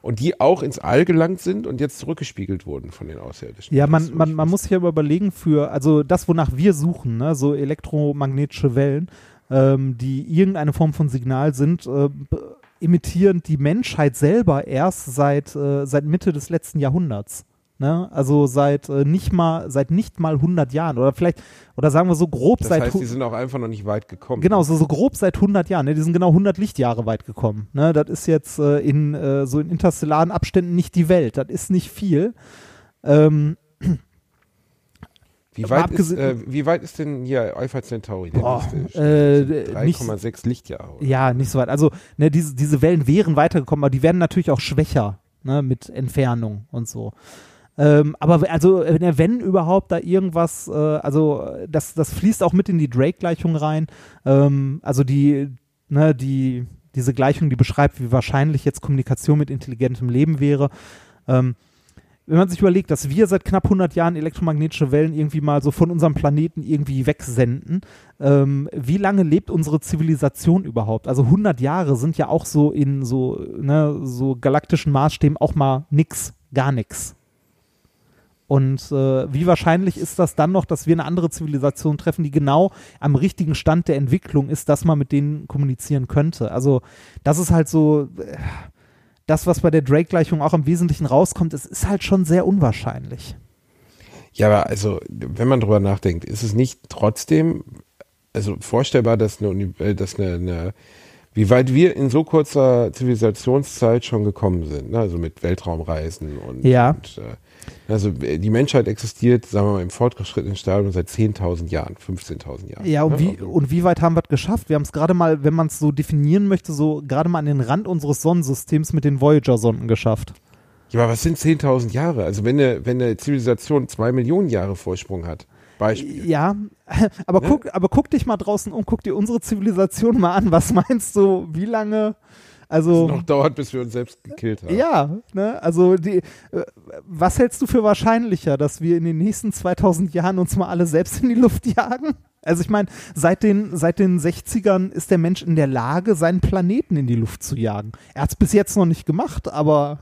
und die auch ins All gelangt sind und jetzt zurückgespiegelt wurden von den Außerirdischen. Ja, man, man, man muss sich aber überlegen für, also das, wonach wir suchen, ne, so elektromagnetische Wellen, ähm, die irgendeine Form von Signal sind, äh, b- imitieren die Menschheit selber erst seit, äh, seit Mitte des letzten Jahrhunderts. Ne? Also seit äh, nicht mal seit nicht mal 100 Jahren oder vielleicht oder sagen wir so grob Das seit heißt, die sind auch einfach noch nicht weit gekommen. Genau, so, so grob seit 100 Jahren. Ne? Die sind genau 100 Lichtjahre weit gekommen. Ne? Das ist jetzt äh, in äh, so in interstellaren Abständen nicht die Welt. Das ist nicht viel. Ähm, [clears throat] Wie weit, ist, äh, wie weit ist denn hier Alpha Centauri? Boah, äh, Stern? nicht- 3,6 Lichtjahre. oder? ja, nicht so weit. Also ne, diese, diese Wellen wären weitergekommen, aber die werden natürlich auch schwächer ne? mit Entfernung und so. Ähm, aber also äh, wenn überhaupt da irgendwas, äh, also das, das fließt auch mit in die Drake-Gleichung rein. Ähm, also die, ne, die, diese Gleichung, die beschreibt, wie wahrscheinlich jetzt Kommunikation mit intelligentem Leben wäre. Ähm, wenn man sich überlegt, dass wir seit knapp 100 Jahren elektromagnetische Wellen irgendwie mal so von unserem Planeten irgendwie wegsenden, ähm, wie lange lebt unsere Zivilisation überhaupt? Also 100 Jahre sind ja auch so in so, ne, so galaktischen Maßstäben auch mal nix, gar nix. Und äh, wie wahrscheinlich ist das dann noch, dass wir eine andere Zivilisation treffen, die genau am richtigen Stand der Entwicklung ist, dass man mit denen kommunizieren könnte? Also das ist halt so, äh, das, was bei der Drake-Gleichung auch im Wesentlichen rauskommt, es ist halt schon sehr unwahrscheinlich. Ja, aber also, wenn man drüber nachdenkt, ist es nicht trotzdem, also vorstellbar, dass eine, äh, dass eine, eine wie weit wir in so kurzer Zivilisationszeit schon gekommen sind, ne? also mit Weltraumreisen und, Ja. und äh, also äh, die Menschheit existiert, sagen wir mal, im fortgeschrittenen Stadium seit 10.000 Jahren, 15.000 Jahren. Ja, und wie, Also, und wie weit haben wir es geschafft? Wir haben es gerade mal, wenn man es so definieren möchte, so gerade mal an den Rand unseres Sonnensystems mit den Voyager-Sonden geschafft. ja, aber was sind 10.000 Jahre? Also wenn eine, wenn eine Zivilisation zwei Millionen Jahre Vorsprung hat, Beispiel. Ja, [laughs] aber, Ne? guck, aber guck dich mal draußen um, guck dir unsere Zivilisation mal an. Was meinst du, wie lange? Also, Es noch dauert, bis wir uns selbst gekillt haben. ja, ne? Also, die, äh, was hältst du für wahrscheinlicher, dass wir in den nächsten 2000 Jahren uns mal alle selbst in die Luft jagen? Also ich meine, seit den, seit den 60ern ist der Mensch in der Lage, seinen Planeten in die Luft zu jagen. Er hat es bis jetzt noch nicht gemacht, aber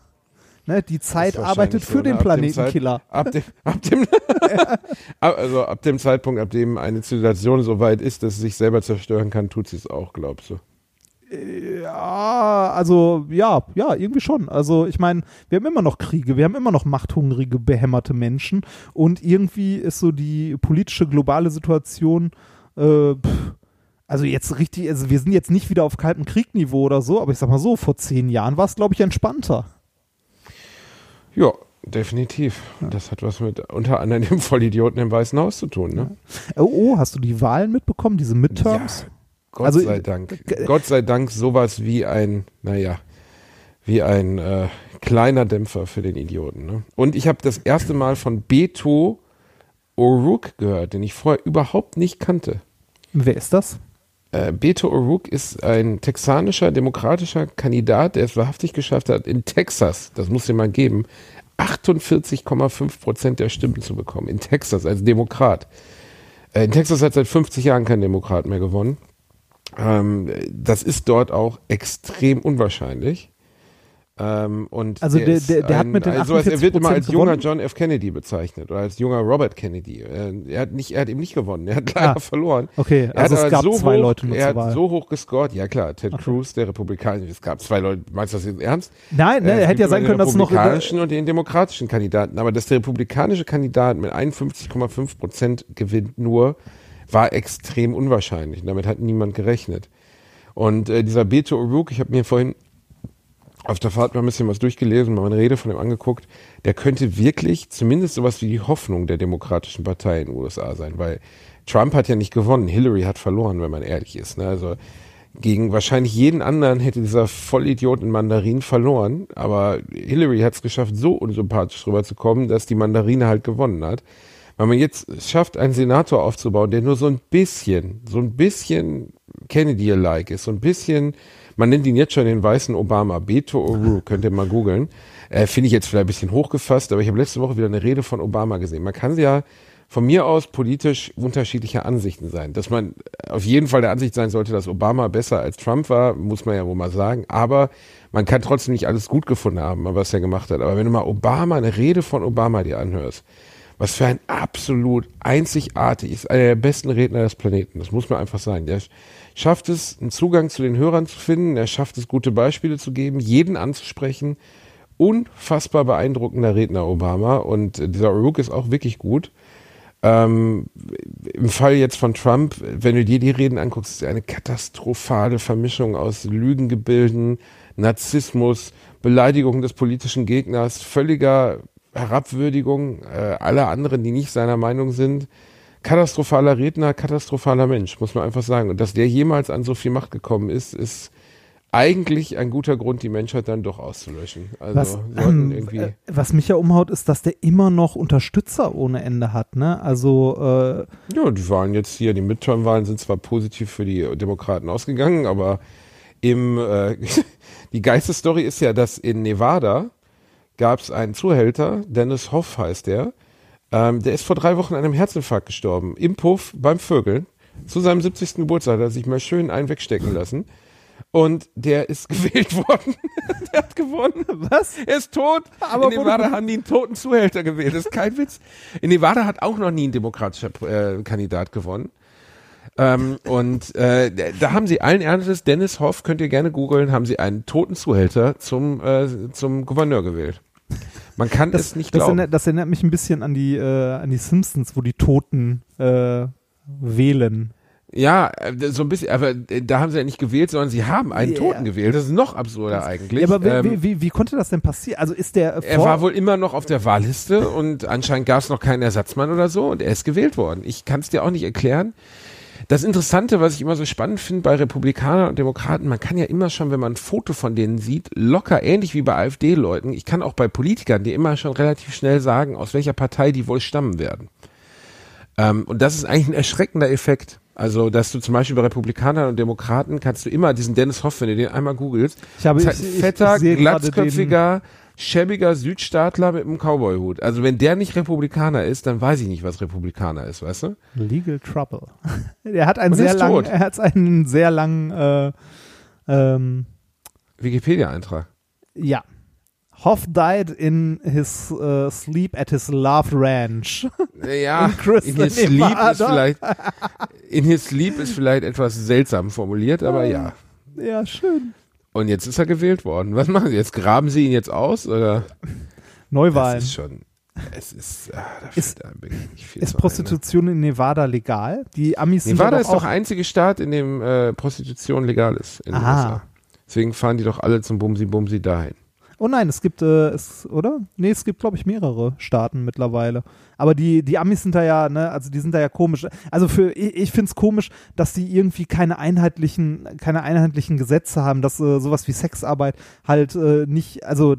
ne, die Zeit arbeitet für so, den ne? Ab dem Planetenkiller. Zeit- Ab dem, ab dem, [laughs] ab- also ab dem Zeitpunkt, ab dem eine Zivilisation so weit ist, dass sie sich selber zerstören kann, tut sie es auch, glaubst du? Ja, also ja, ja, irgendwie schon. Also ich meine, wir haben immer noch Kriege, wir haben immer noch machthungrige, behämmerte Menschen und irgendwie ist so die politische globale Situation, äh, pff, also jetzt richtig, also wir sind jetzt nicht wieder auf kaltem Kriegniveau oder so, aber ich sag mal so, vor zehn Jahren war es, glaube ich, entspannter. Ja, definitiv. Das hat was mit unter anderem dem Vollidioten im Weißen Haus zu tun, ne? Oh, oh, hast du die Wahlen mitbekommen, diese Midterms? Gott Also, sei äh, Dank. g- Gott sei Dank sowas wie ein, naja, wie ein äh, kleiner Dämpfer für den Idioten. Ne? Und ich habe das erste Mal von Beto O'Rourke gehört, den ich vorher überhaupt nicht kannte. Wer ist das? Äh, Beto O'Rourke ist ein texanischer demokratischer Kandidat, der es wahrhaftig geschafft hat, in Texas, das muss dir mal geben, 48,5 Prozent der Stimmen zu bekommen. In Texas als Demokrat. Äh, in Texas hat seit 50 Jahren kein Demokrat mehr gewonnen. Ähm, das ist dort auch extrem unwahrscheinlich. Ähm, und Also der- der- der hat mit den also er wird immer 48% als junger? John F. Kennedy bezeichnet oder als junger Robert Kennedy. Er hat nicht, er hat eben nicht gewonnen. Er hat leider Ah, verloren. Okay, Er also hat es gab so zwei hoch, Leute nur Er hat Wahl. so hoch gescored. Ja klar, Ted Cruz, der Republikaner. Es gab zwei Leute. Meinst du das jetzt ernst? Nein, ne, Äh, es hätte ja sein können, den dass es noch republikanischen und den demokratischen Kandidaten. Aber dass der republikanische Kandidat mit 51,5 Prozent gewinnt nur, war extrem unwahrscheinlich. Und damit hat niemand gerechnet. Und äh, dieser Beto O'Rourke, ich habe mir vorhin auf der Fahrt mal ein bisschen was durchgelesen, mal eine Rede von ihm angeguckt, der könnte wirklich zumindest sowas wie die Hoffnung der Demokratischen Partei in den USA sein, weil Trump hat ja nicht gewonnen, Hillary hat verloren, wenn man ehrlich ist. Ne? Also gegen wahrscheinlich jeden anderen hätte dieser Vollidiot in Mandarin verloren, aber Hillary hat es geschafft, so unsympathisch rüberzukommen, dass die Mandarine halt gewonnen hat. Weil man jetzt schafft, einen Senator aufzubauen, der nur so ein bisschen, so ein bisschen Kennedy-alike ist, so ein bisschen, man nennt ihn jetzt schon den weißen Obama, Beto O'Rourke, könnt ihr mal googeln. Äh, Finde ich jetzt vielleicht ein bisschen hochgefasst, aber ich habe letzte Woche wieder eine Rede von Obama gesehen. Man kann ja von mir aus politisch unterschiedlicher Ansichten sein. Dass man auf jeden Fall der Ansicht sein sollte, dass Obama besser als Trump war, muss man ja wohl mal sagen. Aber man kann trotzdem nicht alles gut gefunden haben, was er gemacht hat. Aber wenn du mal Obama, eine Rede von Obama dir anhörst, was für ein absolut einzigartig ist, einer der besten Redner des Planeten. Das muss man einfach sagen. Der schafft es, einen Zugang zu den Hörern zu finden. Er schafft es, gute Beispiele zu geben, jeden anzusprechen. Unfassbar beeindruckender Redner Obama. Und dieser O'Rourke ist auch wirklich gut. Ähm, Im Fall jetzt von Trump, wenn du dir die Reden anguckst, ist es eine katastrophale Vermischung aus Lügengebilden, Narzissmus, Beleidigung des politischen Gegners, völliger Herabwürdigung äh, aller anderen, die nicht seiner Meinung sind. Katastrophaler Redner, katastrophaler Mensch, muss man einfach sagen. Und dass der jemals an so viel Macht gekommen ist, ist eigentlich ein guter Grund, die Menschheit dann doch auszulöschen. Also Was, ähm, irgendwie. äh, was mich ja umhaut, ist, dass der immer noch Unterstützer ohne Ende hat. Ne? Also äh, Ja, die Wahlen jetzt hier, die Midterm-Wahlen sind zwar positiv für die Demokraten ausgegangen, aber im, äh, [laughs] die geilste Story ist ja, dass in Nevada gab es einen Zuhälter, Dennis Hoff heißt der, ähm, der ist vor drei Wochen an einem Herzinfarkt gestorben, im Puff beim Vögeln. Zu seinem 70. Geburtstag hat er sich mal schön einen wegstecken lassen. Und der ist [laughs] gewählt worden. [laughs] der hat gewonnen. Was? Er ist tot. Aber in Nevada haben die einen toten Zuhälter gewählt. Das ist kein Witz. In Nevada hat auch noch nie ein demokratischer äh, Kandidat gewonnen. Ähm, und äh, da haben sie allen Ernstes, Dennis Hoff, könnt ihr gerne googeln, haben sie einen toten Zuhälter zum, äh, zum Gouverneur gewählt. Man kann das, es nicht das, glauben. erinnert, das erinnert mich ein bisschen an die, äh, an die Simpsons, wo die Toten äh, wählen. Ja, äh, so ein bisschen, aber äh, da haben sie ja nicht gewählt, sondern sie haben einen Ja. Toten gewählt. Das ist noch absurder eigentlich. Ja, aber wie, Ähm, wie, wie, wie konnte das denn passieren? Also ist der Er vor- war wohl immer noch auf der Wahlliste und anscheinend gab es noch keinen Ersatzmann oder so und er ist gewählt worden. Ich kann es dir auch nicht erklären. Das Interessante, was ich immer so spannend finde bei Republikanern und Demokraten, man kann ja immer schon, wenn man ein Foto von denen sieht, locker ähnlich wie bei AfD-Leuten, ich kann auch bei Politikern dir immer schon relativ schnell sagen, aus welcher Partei die wohl stammen werden. Ähm, und das ist eigentlich ein erschreckender Effekt. Also, dass du zum Beispiel bei Republikanern und Demokraten kannst du immer diesen Dennis Hoff, wenn du den einmal googelst, Ich habe- ich- ich- fetter, ich gerade glatzköpfiger, schäbiger Südstaatler mit einem Cowboyhut. Also wenn der nicht Republikaner ist, dann weiß ich nicht, was Republikaner ist, weißt du? Legal Trouble. [laughs] er hat einen Und sehr langen, er hat einen sehr langen, äh, ähm, Wikipedia-Eintrag. ja. Hoff died in his uh, sleep at his love ranch. Ja, [laughs] In in his sleep ist vielleicht, [laughs] in his sleep ist vielleicht etwas seltsam formuliert, aber ja. ja, schön. Und jetzt ist er gewählt worden. Was machen Sie jetzt? Graben Sie ihn jetzt aus oder? Das Neuwahlen. ist schon, es ist, ah, Ist- Ist ne? Prostitution in Nevada legal? Die Amis sind Nevada ist doch auch, einzige Staat, in dem äh, Prostitution legal ist in den. USA. Deswegen fahren die doch alle zum Bumsi Bumsi dahin. Oh nein, es gibt, äh, es, oder? Nee, es gibt, glaube ich, mehrere Staaten mittlerweile. Aber die, die Amis sind da ja, ne, also die sind da ja komisch. Also für, ich, ich finde es komisch, dass die irgendwie keine einheitlichen, keine einheitlichen Gesetze haben, dass äh, sowas wie Sexarbeit halt äh, nicht, also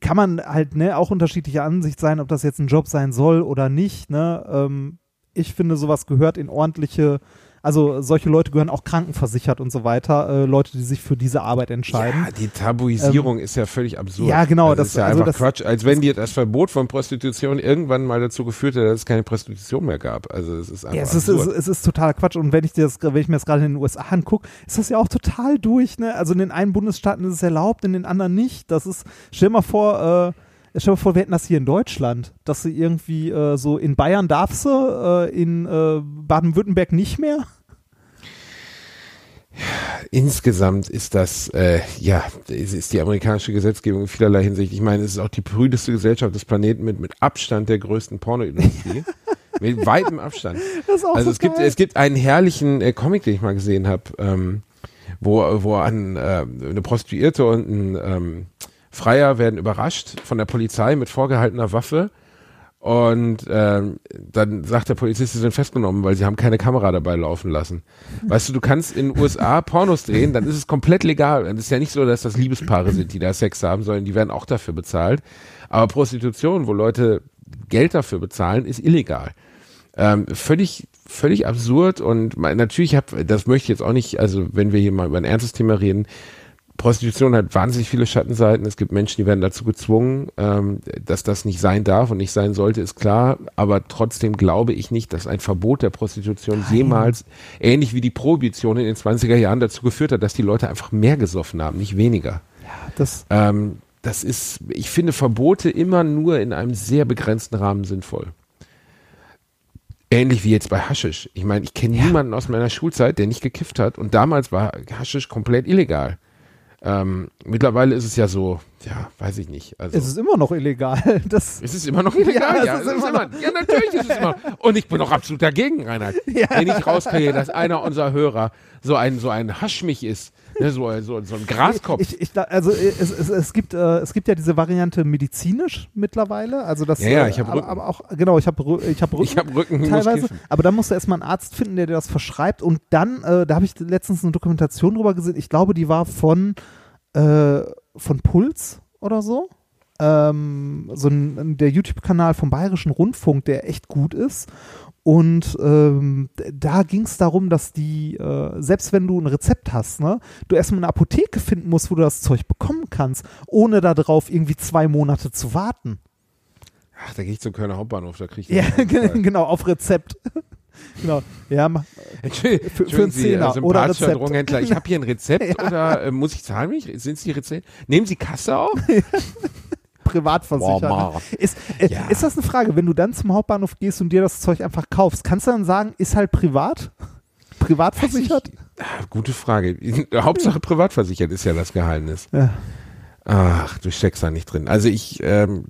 kann man halt, ne, auch unterschiedlicher Ansicht sein, ob das jetzt ein Job sein soll oder nicht, ne. Ähm, ich finde, sowas gehört in ordentliche, also solche Leute gehören auch krankenversichert und so weiter, äh, Leute, die sich für diese Arbeit entscheiden. Ja, die Tabuisierung ist ja völlig absurd. ja, genau, Das, das- ist ja also einfach das- Quatsch. Als wenn die das Verbot von Prostitution irgendwann mal dazu geführt hätte, dass es keine Prostitution mehr gab. Also es ist einfach Ja, es ist, es, absurd. es ist totaler Quatsch. Und wenn ich, dir das, wenn ich mir das gerade in den USA angucke, ist das ja auch total durch. Ne? Also in den einen Bundesstaaten ist es erlaubt, in den anderen nicht. Das ist, stell dir mal vor, äh, stell dir mal vor, wir hätten das hier in Deutschland, dass sie irgendwie so, äh, so in Bayern darfst du, äh, in äh, Baden-Württemberg nicht mehr. Insgesamt ist das, äh, ja, ist die amerikanische Gesetzgebung in vielerlei Hinsicht. Ich meine, es ist auch die prüdeste Gesellschaft des Planeten mit, mit Abstand der größten Pornoindustrie. [laughs] mit weitem Abstand. Also so es gibt, geil. es gibt einen herrlichen äh, Comic, den ich mal gesehen habe, ähm, wo, wo an, äh, eine Prostituierte und ein ähm, Freier werden überrascht von der Polizei mit vorgehaltener Waffe. Und ähm, dann sagt der Polizist, sie sind festgenommen, weil sie haben keine Kamera dabei laufen lassen. [laughs] Weißt du, du kannst in den USA Pornos drehen, dann ist es komplett legal. Es ist ja nicht so, dass das Liebespaare sind, die da Sex haben, sondern die werden auch dafür bezahlt. Aber Prostitution, wo Leute Geld dafür bezahlen, ist illegal. Ähm, völlig, völlig absurd und natürlich habe, das möchte ich jetzt auch nicht, also wenn wir hier mal über ein ernstes Thema reden, Prostitution hat wahnsinnig viele Schattenseiten. Es gibt Menschen, die werden dazu gezwungen, ähm, dass das nicht sein darf und nicht sein sollte, ist klar. Aber trotzdem glaube ich nicht, dass ein Verbot der Prostitution jemals, ähnlich wie die Prohibition in den 20er Jahren, dazu geführt hat, dass die Leute einfach mehr gesoffen haben, nicht weniger. Das, Ähm, das ist, ich finde Verbote immer nur in einem sehr begrenzten Rahmen sinnvoll. Ähnlich wie jetzt bei Haschisch. Ich meine, ich kenne niemanden aus meiner Schulzeit, der nicht gekifft hat und damals war Haschisch komplett illegal. Ähm, mittlerweile ist es ja so, ja, weiß ich nicht. Also, es ist immer noch illegal. [laughs] Das, es ist immer noch illegal, Ja, ja. ist immer immer, ja, natürlich ist es immer. Und ich bin auch absolut dagegen, Reinhard. [laughs] Wenn ich rauskriege, dass einer unserer Hörer so ein, so ein Haschmich ist, ne, so, so, so ein Graskopf. Ich, ich, also es, es, es, gibt, äh, es gibt ja diese Variante medizinisch mittlerweile. Also das, Ja, ja, äh, ich hab aber, Rücken. aber auch, genau, ich habe ich hab Rücken. Ich hab Rücken, teilweise. Aber da musst du erstmal einen Arzt finden, der dir das verschreibt. Und dann, äh, da habe ich letztens eine Dokumentation drüber gesehen. Ich glaube, die war von, äh, von Puls oder so. Ähm, so ein, der YouTube-Kanal vom Bayerischen Rundfunk, der echt gut ist. Und ähm, da ging es darum, dass die, äh, selbst wenn du ein Rezept hast, ne, du erstmal eine Apotheke finden musst, wo du das Zeug bekommen kannst, ohne darauf irgendwie zwei Monate zu warten. Ach, da gehe ich zum Kölner Hauptbahnhof, da kriege ich Ja, [laughs] genau, auf Rezept. [laughs] genau. Ja, [laughs] Für- für einen Sie, Zehner äh, oder sympathischer Rezept. Drogenhändler. Ich habe hier ein Rezept oder äh, muss ich zahlen? Sind Sie Rezept? Nehmen Sie Kasse auf? Privatversichert. Boah, ne? ist, äh, Ja. ist das eine Frage, wenn du dann zum Hauptbahnhof gehst und dir das Zeug einfach kaufst, kannst du dann sagen, ist halt privat? [laughs] Privat versichert? Ah, Gute Frage. [laughs] Hauptsache privatversichert ist ja das Geheimnis. Ja. Ach, du steckst da nicht drin. Also ich, ähm,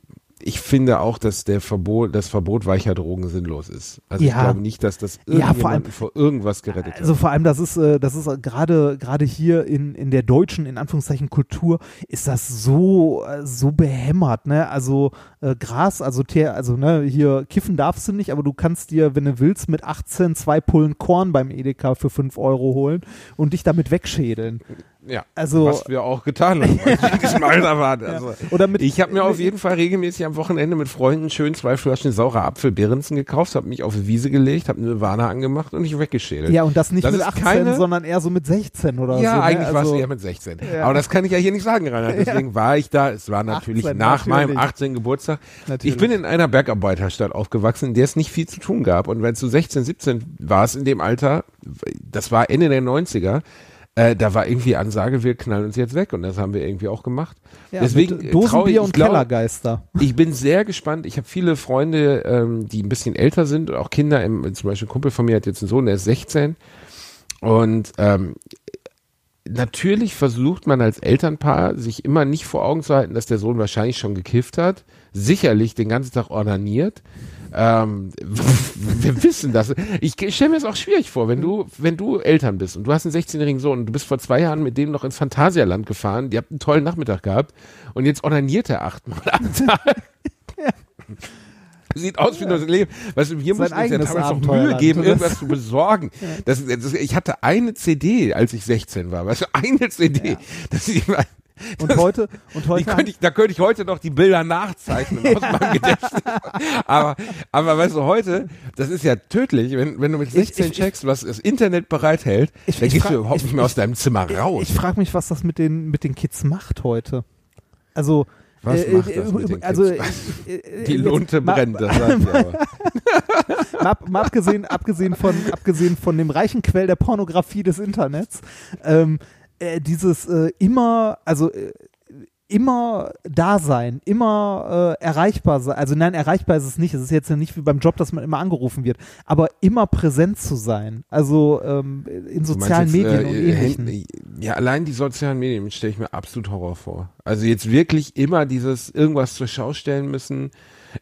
ich finde auch, dass der Verbot, das Verbot weicher Drogen sinnlos ist. Also ich Ja. glaube nicht, dass das Ja, vor allem- vor irgendwas gerettet Also hat. vor allem, das ist, äh, das ist äh, gerade gerade hier in, in der deutschen, in Anführungszeichen, Kultur, ist das so, äh, so behämmert, ne? Also äh, Gras, also also ne, hier kiffen darfst du nicht, aber du kannst dir, wenn du willst, mit 18 zwei Pullen Korn beim Edeka für 5 Euro holen und dich damit wegschädeln. Ja, Also- was wir auch getan haben, als wir in diesem Alter waren. Also, Oder mit- ich habe mir auf jeden Fall regelmäßig am Wochenende mit Freunden schön zwei Flaschen saurer Apfel Behrensen gekauft, habe mich auf die Wiese gelegt, habe eine Warner angemacht und mich weggeschädelt. Ja, und das nicht Das mit ist 18, keine- sondern eher so mit 16 oder so. ja, ne? eigentlich war es also, eher mit 16. Ja. Aber das kann ich ja hier nicht sagen, Reinhard. [laughs] Deswegen war ich da. Es war natürlich 18, nach natürlich. meinem 18. Geburtstag. Natürlich. Ich bin in einer Bergarbeiterstadt aufgewachsen, in der es nicht viel zu tun gab. Und wenn so 16, 17 war es in dem Alter, das war Ende der 90er, äh, da war irgendwie Ansage, wir knallen uns jetzt weg. Und das haben wir irgendwie auch gemacht. Ja, Deswegen trau ich, Dosenbier und glaub, Kellergeister. ich bin sehr gespannt. Ich habe viele Freunde, ähm, die ein bisschen älter sind, auch Kinder. Im, zum Beispiel ein Kumpel von mir hat jetzt einen Sohn, der ist 16. Und ähm, natürlich versucht man als Elternpaar, sich immer nicht vor Augen zu halten, dass der Sohn wahrscheinlich schon gekifft hat, sicherlich den ganzen Tag ordiniert. Ähm, [laughs] wir wissen das. Ich stelle mir es auch schwierig vor, wenn du, wenn du Eltern bist und du hast einen 16-jährigen Sohn und du bist vor zwei Jahren mit dem noch ins Phantasialand gefahren, ihr habt einen tollen Nachmittag gehabt und jetzt ordiniert er achtmal am [laughs] Tag. Sieht aus wie das Leben. Weißt du, wir Sein mussten uns ja damals noch Mühe geben, Das- [laughs] irgendwas zu besorgen. Das, das, ich hatte eine CD, als ich 16 war. Weißt du, eine CD. Das, ich, [laughs] Und heute, und heute könnte ich, da könnte ich heute noch die Bilder nachzeichnen aus [laughs] meinem Gedächtnis. Aber, aber weißt du, heute, das ist ja tödlich, wenn, wenn du mit 16 ich- ich- checkst, was das Internet bereithält, Ich- dann ich gehst du überhaupt ich- nicht mehr aus deinem Zimmer raus. Ich frage mich, was das mit den, mit den Kids macht heute. Also, Was äh, macht äh, das mit den also, [laughs] Kids? äh, äh, die jetzt Lunte mal- brennt, das sagt ich aber. Mal, ab- mal abgesehen, abgesehen, von, abgesehen von dem reichen Quell der Pornografie des Internets, ähm, äh, dieses äh, immer, also äh, immer da sein, immer äh, erreichbar sein. Also nein, erreichbar ist es nicht. Es ist jetzt ja nicht wie beim Job, dass man immer angerufen wird, aber immer präsent zu sein. Also ähm, in sozialen jetzt, Medien äh, und äh, ähnlichen. Hand- Ja, allein die sozialen Medien stelle ich mir absolut Horror vor. Also jetzt wirklich immer dieses irgendwas zur Schau stellen müssen.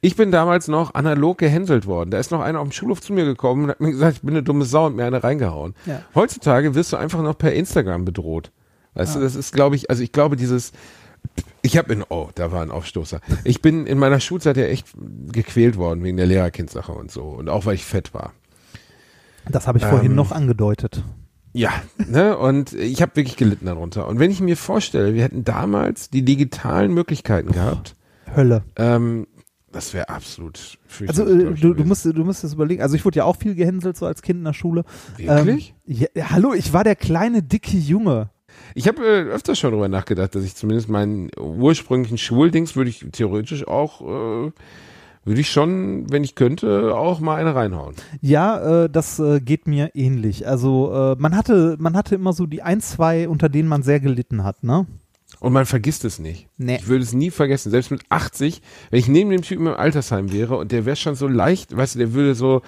Ich bin damals noch analog gehänselt worden. Da ist noch einer auf dem Schulhof zu mir gekommen und hat mir gesagt, ich bin eine dumme Sau und mir eine reingehauen. Ja. Heutzutage wirst du einfach noch per Instagram bedroht. Weißt du, das ist, glaube ich, also ich glaube, dieses, ich habe in, oh, da war ein Aufstoßer. Ich bin in meiner Schulzeit ja echt gequält worden wegen der Lehrerkindsache und so. Und auch weil ich fett war. Das habe ich vorhin ähm, noch angedeutet. Ja, ne? Und ich habe wirklich gelitten darunter. Und wenn ich mir vorstelle, wir hätten damals die digitalen Möglichkeiten gehabt, Hölle. ähm, das wäre absolut Also äh, du, du, musst, du musst es überlegen. Also ich wurde ja auch viel gehänselt so als Kind in der Schule. Wirklich? Ähm, ja, ja, hallo, ich war der kleine, dicke Junge. Ich habe äh, öfter schon darüber nachgedacht, dass ich zumindest meinen ursprünglichen Schuldings würde ich theoretisch auch, äh, würde ich schon, wenn ich könnte, auch mal eine reinhauen. Ja, äh, das äh, geht mir ähnlich. Also äh, man hatte, man hatte immer so die ein, zwei, unter denen man sehr gelitten hat, ne? Und man vergisst es nicht. Nee. Ich würde es nie vergessen. Selbst mit 80, wenn ich neben dem Typen im Altersheim wäre und der wäre schon so leicht, weißt du, der würde so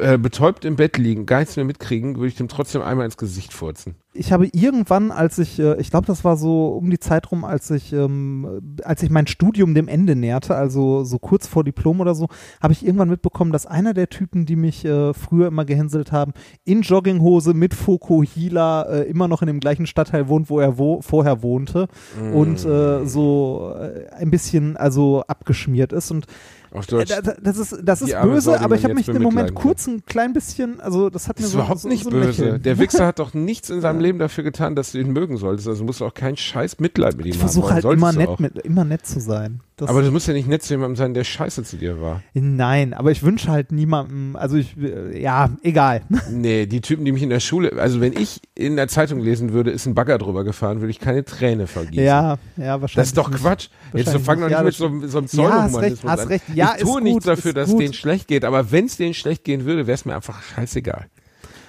äh, betäubt im Bett liegen, gar nichts mehr mitkriegen, würde ich dem trotzdem einmal ins Gesicht furzen. Ich habe irgendwann, als ich, äh, ich glaube, das war so um die Zeit rum, als ich, ähm, als ich mein Studium dem Ende näherte, also so kurz vor Diplom oder so, habe ich irgendwann mitbekommen, dass einer der Typen, die mich äh, früher immer gehänselt haben, in Jogginghose mit Fokuhila äh, immer noch in dem gleichen Stadtteil wohnt, wo er wo vorher wohnte und äh, so äh, ein bisschen also abgeschmiert ist und Auf äh, Deutsch. da- da- das ist das ist böse, die aber ich habe mich im Moment kurz ein klein bisschen, also das hat mir Das ist so überhaupt so, nicht so böse. Lächeln. Der Wichser hat doch [laughs] nichts in seinem Leben dafür getan, dass du ihn mögen solltest. Also musst du auch kein scheiß Mitleid mit ihm Ich haben. versuche wollen. halt immer nett mit, immer nett zu sein. Das, Aber du musst ja nicht nett zu jemandem sein, der scheiße zu dir war. nein, aber ich wünsche halt niemandem, also ich, ja, egal. [laughs] Nee, die Typen, die mich in der Schule, also wenn ich in der Zeitung lesen würde, ist ein Bagger drüber gefahren, würde ich keine Träne vergießen. Ja, ja, wahrscheinlich. Das ist doch. Quatsch. Jetzt Wahrscheinlich fang doch nicht. Ja, mit so, so einem Ja, hast recht, Pseudohumanismus hast recht. Ja, ich tue nichts dafür, dass gut. denen schlecht geht, aber wenn es denen schlecht gehen würde, wäre es mir einfach scheißegal.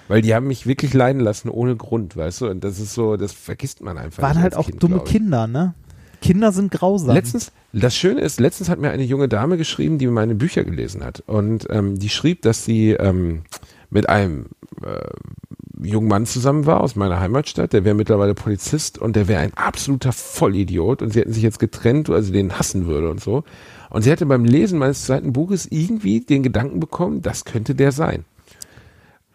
Weil die haben mich wirklich leiden lassen ohne Grund, weißt du? Und das ist so, das vergisst man einfach Waren halt auch kind, dumme. Kinder, ne? Kinder sind grausam. Letztens, das Schöne ist, letztens hat mir eine junge Dame geschrieben, die meine Bücher gelesen hat. Und ähm, die schrieb, dass sie ähm, mit einem äh, jungen Mann zusammen war aus meiner Heimatstadt, der wäre mittlerweile Polizist und der wäre ein absoluter Vollidiot und sie hätten sich jetzt getrennt, also den hassen würde und so. Und sie hatte beim Lesen meines zweiten Buches irgendwie den Gedanken bekommen, das könnte der sein.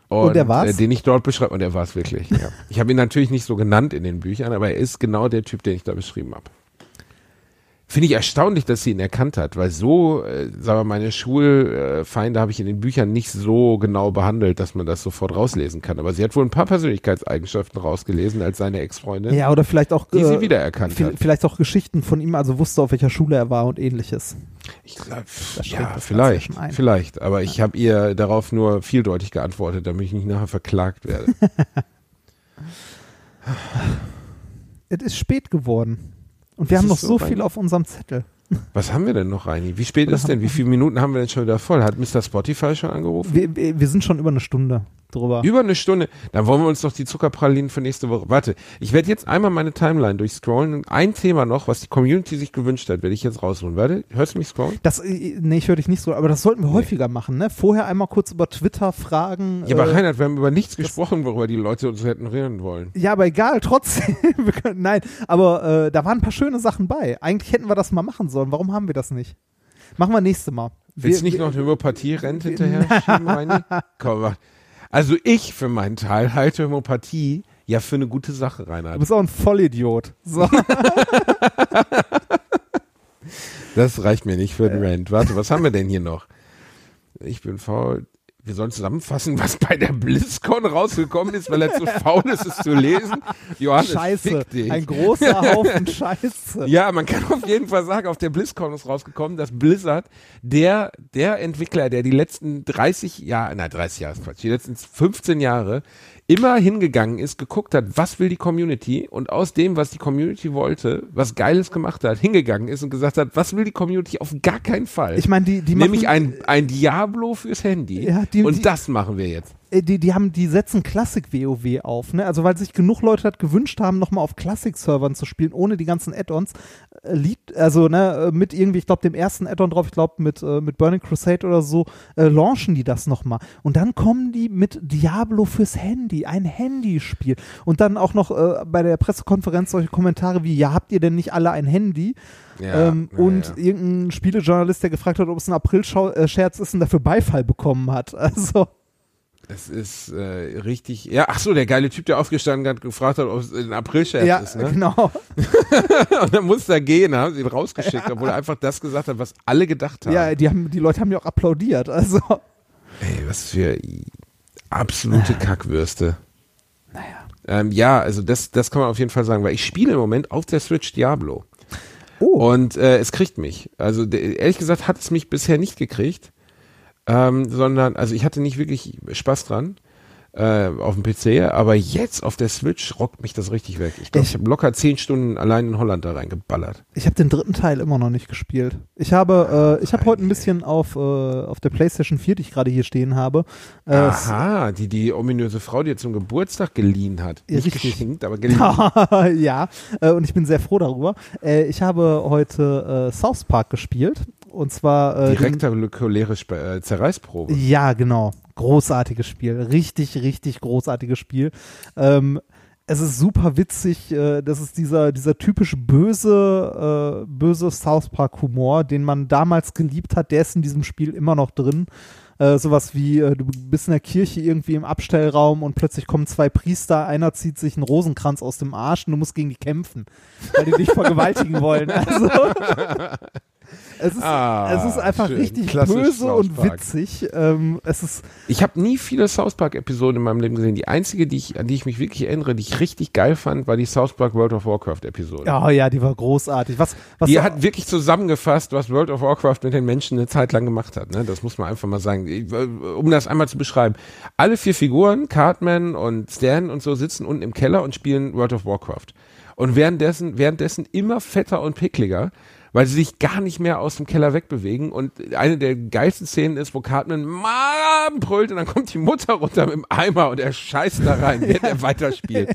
Und er war's? Äh, den ich dort beschreibe. Und er war es wirklich. Ja. Ich habe ihn natürlich nicht so genannt in den Büchern, aber er ist genau der Typ, den ich da beschrieben habe. Finde ich erstaunlich, dass sie ihn erkannt hat, weil so, äh, sagen wir, meine Schulfeinde habe ich in den Büchern nicht so genau behandelt, dass man das sofort rauslesen kann. Aber sie hat wohl ein paar Persönlichkeitseigenschaften rausgelesen als seine Ex-Freundin, Ja, oder vielleicht auch, die äh, sie wiedererkannt hat. vielleicht auch Geschichten von ihm, also wusste, auf welcher Schule er war und ähnliches. Ich glaube, ja, vielleicht, vielleicht. Aber ich habe ihr darauf nur vieldeutig geantwortet, damit ich nicht nachher verklagt werde. [laughs] Es ist spät geworden. Und wir Das haben noch so so viel auf unserem Zettel. Was haben wir denn noch, Reini? Wie spät ist denn? Wie viele Minuten haben wir denn schon wieder voll? Hat Mr. Spotify schon angerufen? Wir wir sind schon über eine Stunde drüber. Über eine Stunde. Dann wollen wir uns doch die Zuckerpralinen für nächste Woche. Warte, ich werde jetzt einmal meine Timeline durchscrollen und ein Thema noch, was die Community sich gewünscht hat, werde ich jetzt rausholen. Warte, hörst du mich scrollen? Das, äh, nee, ich höre dich nicht so, aber das sollten wir häufiger machen, ne? Vorher einmal kurz über Twitter fragen. Ja, aber äh, Reinhard, wir haben über nichts gesprochen, worüber die Leute uns hätten reden wollen. Ja, aber egal, trotzdem. [laughs] Können, nein, aber äh, da waren ein paar schöne Sachen bei. Eigentlich hätten wir das mal machen sollen. Warum haben wir das nicht? Machen wir nächste Mal. Willst du Wir- nicht noch eine Homöopathie-Rente hinterher schieben? [laughs] Komm, mach. Also ich für meinen Teil halte Homöopathie ja für eine gute Sache, Du Reinhard. bist auch ein Vollidiot. So. [laughs] [laughs] Das reicht mir nicht für den Rant. Warte, was haben wir denn hier noch? Ich bin faul. Wir sollen zusammenfassen, [laughs] was bei der BlizzCon rausgekommen ist, weil er zu faul ist, es zu lesen. Johannes, Scheiße. Ein großer [laughs] Haufen Scheiße. Ja, man kann auf jeden Fall sagen, auf der BlizzCon ist rausgekommen, dass Blizzard, der, der Entwickler, der die letzten 30 Jahre, nein, 30 Jahre ist Quatsch, die letzten 15 Jahre immer hingegangen ist, geguckt hat, was will die Community und aus dem, was die Community wollte, was Geiles gemacht hat, hingegangen ist und gesagt hat, was will die Community auf gar keinen Fall. Ich meine, die, die Nämlich machen, ein, ein Diablo fürs Handy. Ja, die- und die- das machen wir jetzt. Äh, die, die haben, die setzen Classic WoW auf, ne? Also weil sich genug Leute hat gewünscht haben, nochmal auf Classic-Servern zu spielen, ohne die ganzen Add-ons. Äh, liegt, also ne, äh, mit irgendwie, ich glaube, dem ersten Add-on drauf, ich glaube, mit, äh, mit Burning Crusade oder so, äh, launchen die das nochmal. Und dann kommen die mit Diablo fürs Handy, ein Handyspiel. Und dann auch noch bei der Pressekonferenz solche Kommentare wie, ja, habt ihr denn nicht alle ein Handy? Ja, ähm, ja, und ja. irgendein Spielejournalist, der gefragt hat, ob es ein April-Scherz ist und dafür Beifall bekommen hat. [laughs] Also. Es ist äh, richtig. Ja, ach so, der geile Typ, der aufgestanden hat, gefragt hat, ob es ein April-Scherz Ja, ist. Ne? genau. [laughs] Und dann musste er gehen, haben sie ihn rausgeschickt, obwohl er einfach das gesagt hat, was alle gedacht haben. Ja, die, haben, die Leute haben ja auch applaudiert. Also, Ey, was für absolute Kackwürste. naja. Ähm, ja, also das, das kann man auf jeden Fall sagen, weil ich spiele im Moment auf der Switch Diablo. Oh, Und äh, es kriegt mich. Also ehrlich gesagt hat es mich bisher nicht gekriegt, ähm, sondern, also ich hatte nicht wirklich Spaß dran äh, auf dem PC, aber jetzt auf der Switch rockt mich das richtig weg. Ich glaube, Ich- ich habe locker zehn Stunden allein in Holland da reingeballert. ich habe den dritten Teil immer noch nicht gespielt. Ich habe, äh, ich habe heute ein bisschen auf, äh, auf der PlayStation 4, die ich gerade hier stehen habe. Äh, Aha, die die ominöse Frau dir zum Geburtstag geliehen hat. Ja, Nicht richtig. geschenkt, aber geliehen. [laughs] ja, äh, und ich bin sehr froh darüber. Äh, ich habe heute äh, South Park gespielt. Und zwar äh, Direktakuläre äh, Zerreißprobe. Ja, genau. Großartiges Spiel. Richtig, richtig großartiges Spiel. Ähm, es ist super witzig. Äh, das ist dieser, dieser typisch böse, äh, böse South Park Humor, den man damals geliebt hat. Der ist in diesem Spiel immer noch drin. Äh, sowas wie, äh, du bist in der Kirche irgendwie im Abstellraum und plötzlich kommen zwei Priester, einer zieht sich einen Rosenkranz aus dem Arsch und du musst gegen die kämpfen, weil die dich [laughs] vergewaltigen wollen. Also, es, ist, Ah, es ist einfach schön. richtig Klassisch böse und witzig. Ähm, es ist, Ich habe nie viele South Park-Episoden in meinem Leben gesehen. Die einzige, die ich, an die ich mich wirklich erinnere, die ich richtig geil fand, war die South Park World of Warcraft-Episode. ja, ja, die war großartig. Was, was Die hat wirklich zusammengefasst, was World of Warcraft mit den Menschen eine Zeit lang gemacht hat. Ne? Das muss man einfach mal sagen. Äh, Um das einmal zu beschreiben. Alle vier Figuren, Cartman und Stan und so, sitzen unten im Keller und spielen World of Warcraft. Und währenddessen, währenddessen immer fetter und pickliger, weil sie sich gar nicht mehr aus dem Keller wegbewegen. Und eine der geilsten Szenen ist, wo Cartman Mom brüllt und dann kommt die Mutter runter mit dem Eimer und er scheißt da rein, während er [laughs] weiterspielt.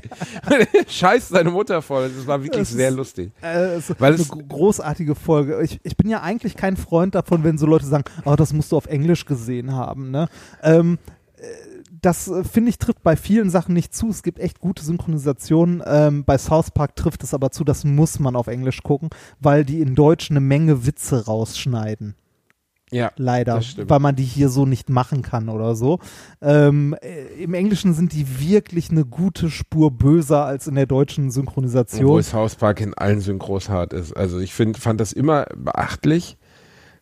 er [laughs] scheißt seine Mutter voll. Das war wirklich Das sehr ist- lustig. äh, es ist Weil eine es- gro- großartige Folge. Ich, ich bin ja eigentlich kein Freund davon, wenn so Leute sagen, oh, das musst du auf Englisch gesehen haben. Ne? Ähm, äh, das äh, finde ich trifft bei vielen Sachen nicht zu. Es gibt echt gute Synchronisationen. Ähm, bei South Park trifft es aber zu, das muss man auf Englisch gucken, weil die in Deutsch eine Menge Witze rausschneiden. Ja, leider, weil man die hier so nicht machen kann oder so. Ähm, äh, Im Englischen sind die wirklich eine gute Spur böser als in der deutschen Obwohl Synchronisation. South Park in allen Synchros hart ist. Also ich find, fand das immer beachtlich,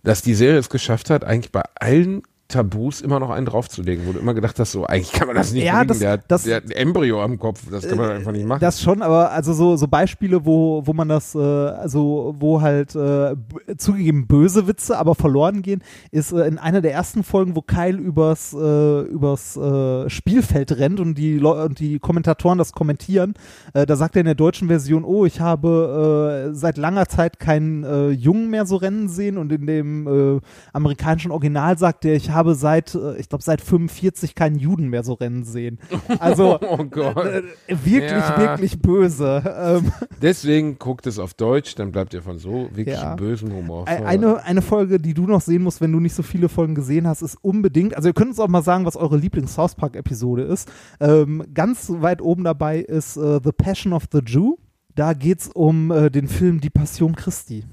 dass die Serie es geschafft hat, eigentlich bei allen Tabus immer noch einen draufzulegen, wo du immer gedacht hast, so eigentlich kann man das nicht Ja, das- der, hat- das- der hat ein Embryo am Kopf, das kann man einfach nicht machen. Das schon, aber also so, so Beispiele, wo, wo man das, äh, also wo halt äh, zugegeben böse Witze, aber verloren gehen, ist äh, in einer der ersten Folgen, wo Kyle übers, äh, übers äh, Spielfeld rennt und die, Leu und die Kommentatoren das kommentieren. Äh, da sagt er in der deutschen Version, oh, ich habe äh, seit langer Zeit keinen äh, Jungen mehr so rennen sehen und in dem äh, amerikanischen Original sagt er, ich habe seit, äh, ich glaube, seit 45 keinen Juden mehr so rennen sehen. Also [laughs] oh äh, wirklich, Ja. wirklich böse. Ähm, Deswegen guckt es auf Deutsch, dann bleibt ihr von so wirklich Ja. bösen Humor. eine, eine Folge, die du noch sehen musst, wenn du nicht so viele Folgen gesehen hast, ist unbedingt, also ihr könnt uns auch mal sagen, was eure Lieblings-South Park-Episode ist. Ähm, ganz weit oben dabei ist äh, The Passion of the Jew. Da geht es um äh, den Film Die Passion Christi.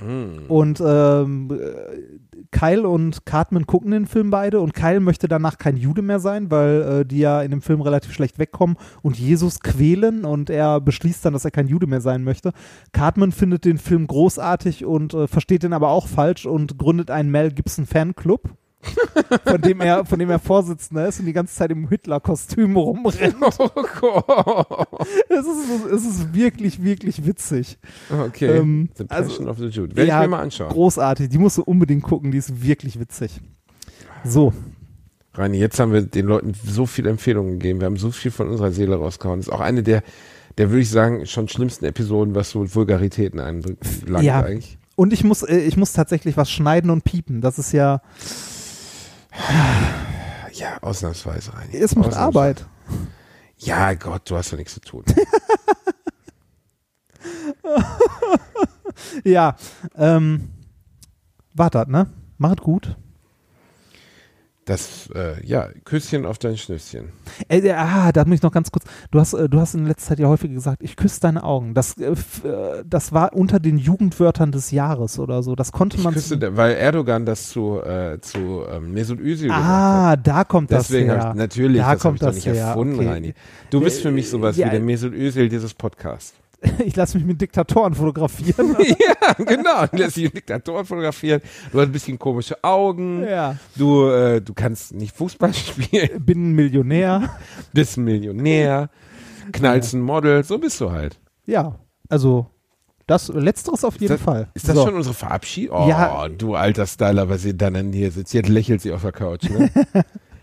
Mm. Und ähm, äh, Kyle und Cartman gucken den Film beide und Kyle möchte danach kein Jude mehr sein, weil äh, die ja in dem Film relativ schlecht wegkommen und Jesus quälen und er beschließt dann, dass er kein Jude mehr sein möchte. Cartman findet den Film großartig und äh, versteht den aber auch falsch und gründet einen Mel Gibson Fanclub. [laughs] von dem er von dem er Vorsitzender ist und die ganze Zeit im Hitler-Kostüm rumrennt. [laughs] Oh Gott. Es ist, es ist wirklich, wirklich witzig. Okay. Ähm, The also- Passion of the Jude. Werde Ja, ich mir mal anschauen. Großartig, die musst du unbedingt gucken, die ist wirklich witzig. So, Reini, jetzt haben wir den Leuten so viele Empfehlungen gegeben. Wir haben so viel von unserer Seele rausgehauen. Das ist auch eine der, der würde ich sagen, schon schlimmsten Episoden, was so Vulgaritäten einlangt Ja. eigentlich. und ich muss, äh, ich muss tatsächlich was schneiden und piepen. Das ist ja, [sighs] Ja, ausnahmsweise, Reini. es macht. Arbeit. Ja, Gott, du hast doch nichts zu tun. [laughs] Ja, ähm, wartet, ne? Macht gut. Das, äh, ja, Küsschen auf dein Schnüsschen. Äh, äh, ah, da muss ich noch ganz kurz. Du hast, äh, du hast in letzter Zeit ja häufig gesagt, ich küsse deine Augen. Das, äh, äh, das war unter den Jugendwörtern des Jahres oder so. Das konnte Ich man. küsse, der- weil Erdogan das zu, äh, zu ähm, Mesut Özil gesagt hat. ah, da kommt Deswegen das her. ich, natürlich, Da das kommt ich das nicht her, erfunden, okay. Reini. Du bist für mich sowas ja. wie der Mesut Özil dieses Podcasts. [laughs] Ich lasse mich mit Diktatoren fotografieren. [laughs] ja, genau. Du lässt dich einen Diktator fotografieren. Du hast ein bisschen komische Augen. ja. Du, äh, du kannst nicht Fußball [laughs] spielen. Bin ein Millionär. Bist ein Millionär. Knallst ein Model. So bist du halt. Ja, also das Letzteres auf jeden das, Fall. Ist das So. schon unsere Verabschiedung? Oh, Ja. du alter Styler, was ihr dann hier sitzt. Jetzt lächelt sie auf der Couch. Ne?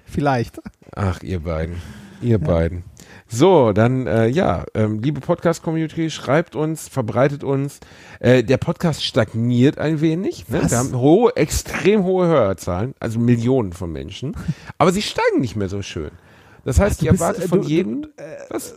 Vielleicht. Ach, ihr beiden. Ihr beiden. So, dann, äh, ja, ähm, liebe Podcast-Community, schreibt uns, verbreitet uns. Äh, der Podcast stagniert ein wenig. Ne? Wir haben hohe, extrem hohe Hörerzahlen, also Millionen von Menschen. [laughs] Aber sie steigen nicht mehr so schön. Das heißt, Du ich bist, erwarte äh, von jedem. was?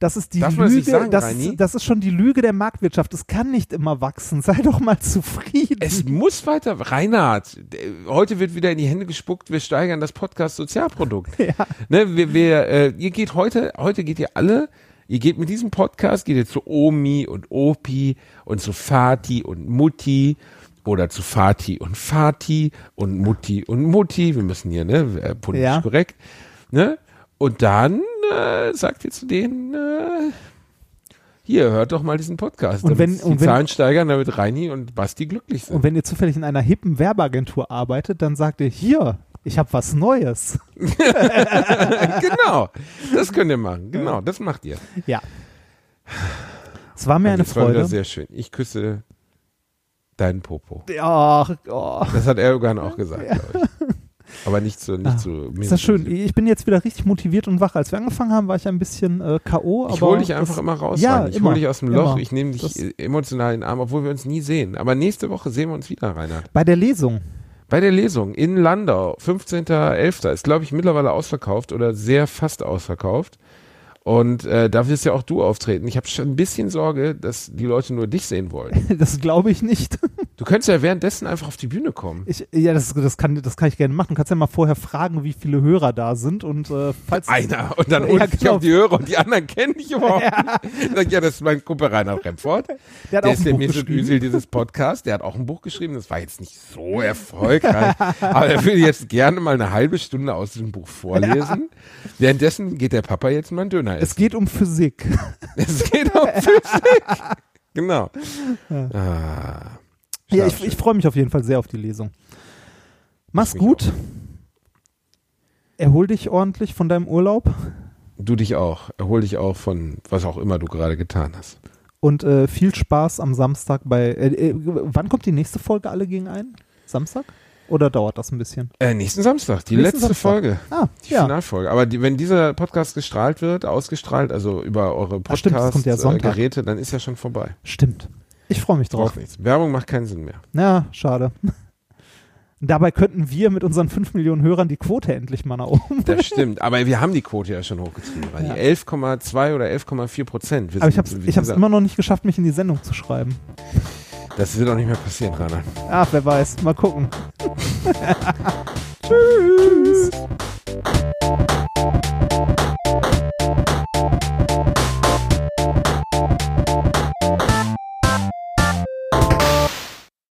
Das ist die Darf Lüge, sagen, das, das ist schon die Lüge der Marktwirtschaft. Es kann nicht immer wachsen. [laughs] Sei doch mal zufrieden. Es muss weiter. Reinhard, heute wird wieder in die Hände gespuckt, wir steigern das Podcast-Sozialprodukt. [laughs] Ja. Ne, wir, wir, äh, ihr geht heute, heute geht ihr alle, ihr geht mit diesem Podcast, geht ihr zu Omi und Opi und zu Fati und Mutti oder zu Fati und Fati und Mutti und Mutti. Wir müssen hier, ne, äh, politisch Ja. korrekt, ne? Und dann äh, sagt ihr zu denen, äh, hier, hört doch mal diesen Podcast. Und wenn- die und wenn- Zahlen steigern, damit Reini und Basti glücklich sind. Und wenn ihr zufällig in einer hippen Werbeagentur arbeitet, dann sagt ihr, hier, ich habe was Neues. [laughs] [laughs] genau, das könnt ihr machen. Genau, das macht ihr. Ja. Es war mir eine das war wieder Freude. sehr schön. Ich küsse deinen Popo. Ach, oh. Das hat Erdogan auch gesagt, glaube ich. [laughs] Aber nicht zu, nicht Ah, zu Ist das schön. Ich bin jetzt wieder richtig motiviert und wach. Als wir angefangen haben, war ich ein bisschen äh, K.O. Ich hole dich einfach immer raus. Ja, ich hole dich aus dem Loch. immer. Ich nehme dich Das- emotional in den Arm, obwohl wir uns nie sehen. Aber nächste Woche sehen wir uns wieder, Reinhard. Bei der Lesung. Bei der Lesung in Landau, 15.11. ist, glaube ich, mittlerweile ausverkauft oder sehr fast ausverkauft. Und äh, da wirst ja auch du auftreten. Ich habe schon ein bisschen Sorge, dass die Leute nur dich sehen wollen. [laughs] Das glaube ich nicht. [laughs] Du könntest ja währenddessen einfach auf die Bühne kommen. Ich, ja, das, das, kann, das kann ich gerne machen. Du kannst ja mal vorher fragen, wie viele Hörer da sind und äh, falls [laughs] Einer und dann Ja, ich genau. auf die Hörer und die anderen kenne ich überhaupt nicht. Sag, ja, das ist mein Kumpel Reinhard Remford. der hat Der auch ist ein der Buch Mesut geschrieben. Özil dieses Podcast. Der hat auch ein Buch geschrieben. Das war jetzt nicht so erfolgreich. aber er würde jetzt gerne mal eine halbe Stunde aus diesem Buch vorlesen. Währenddessen geht der Papa jetzt mal einen Döner Es essen. geht um Physik. [laughs] Es geht um Physik. Genau. Ah, Ja, ich, ich freue mich auf jeden Fall sehr auf die Lesung. Mach's gut. Erhol dich ordentlich von deinem Urlaub Du dich auch. Erhol dich auch von was auch immer du gerade getan hast. und äh, viel Spaß am Samstag bei. Äh, äh, wann kommt die nächste Folge alle gegen ein? Samstag? Oder dauert das ein bisschen? Äh, nächsten Samstag, die Nächsten letzte Samstag. Folge. Ah, Die ja. Finalfolge. Aber die, wenn dieser Podcast gestrahlt wird, ausgestrahlt, also über eure kommt ja. Podcast-Geräte, dann ist ja schon vorbei. Stimmt. Ich freue mich drauf. Nichts. Werbung macht keinen Sinn mehr. Ja, schade. [laughs] Dabei könnten wir mit unseren 5 Millionen Hörern die Quote endlich mal nach oben. Das stimmt. Aber wir haben die Quote ja schon hochgetrieben. Weil Ja. Die 11,2 oder 11,4 Prozent. Aber ich habe gesagt, immer noch nicht geschafft, mich in die Sendung zu schreiben. Das wird auch nicht mehr passieren, Rainer. Ach, wer weiß. Mal gucken. [laughs] [laughs] Tschüss.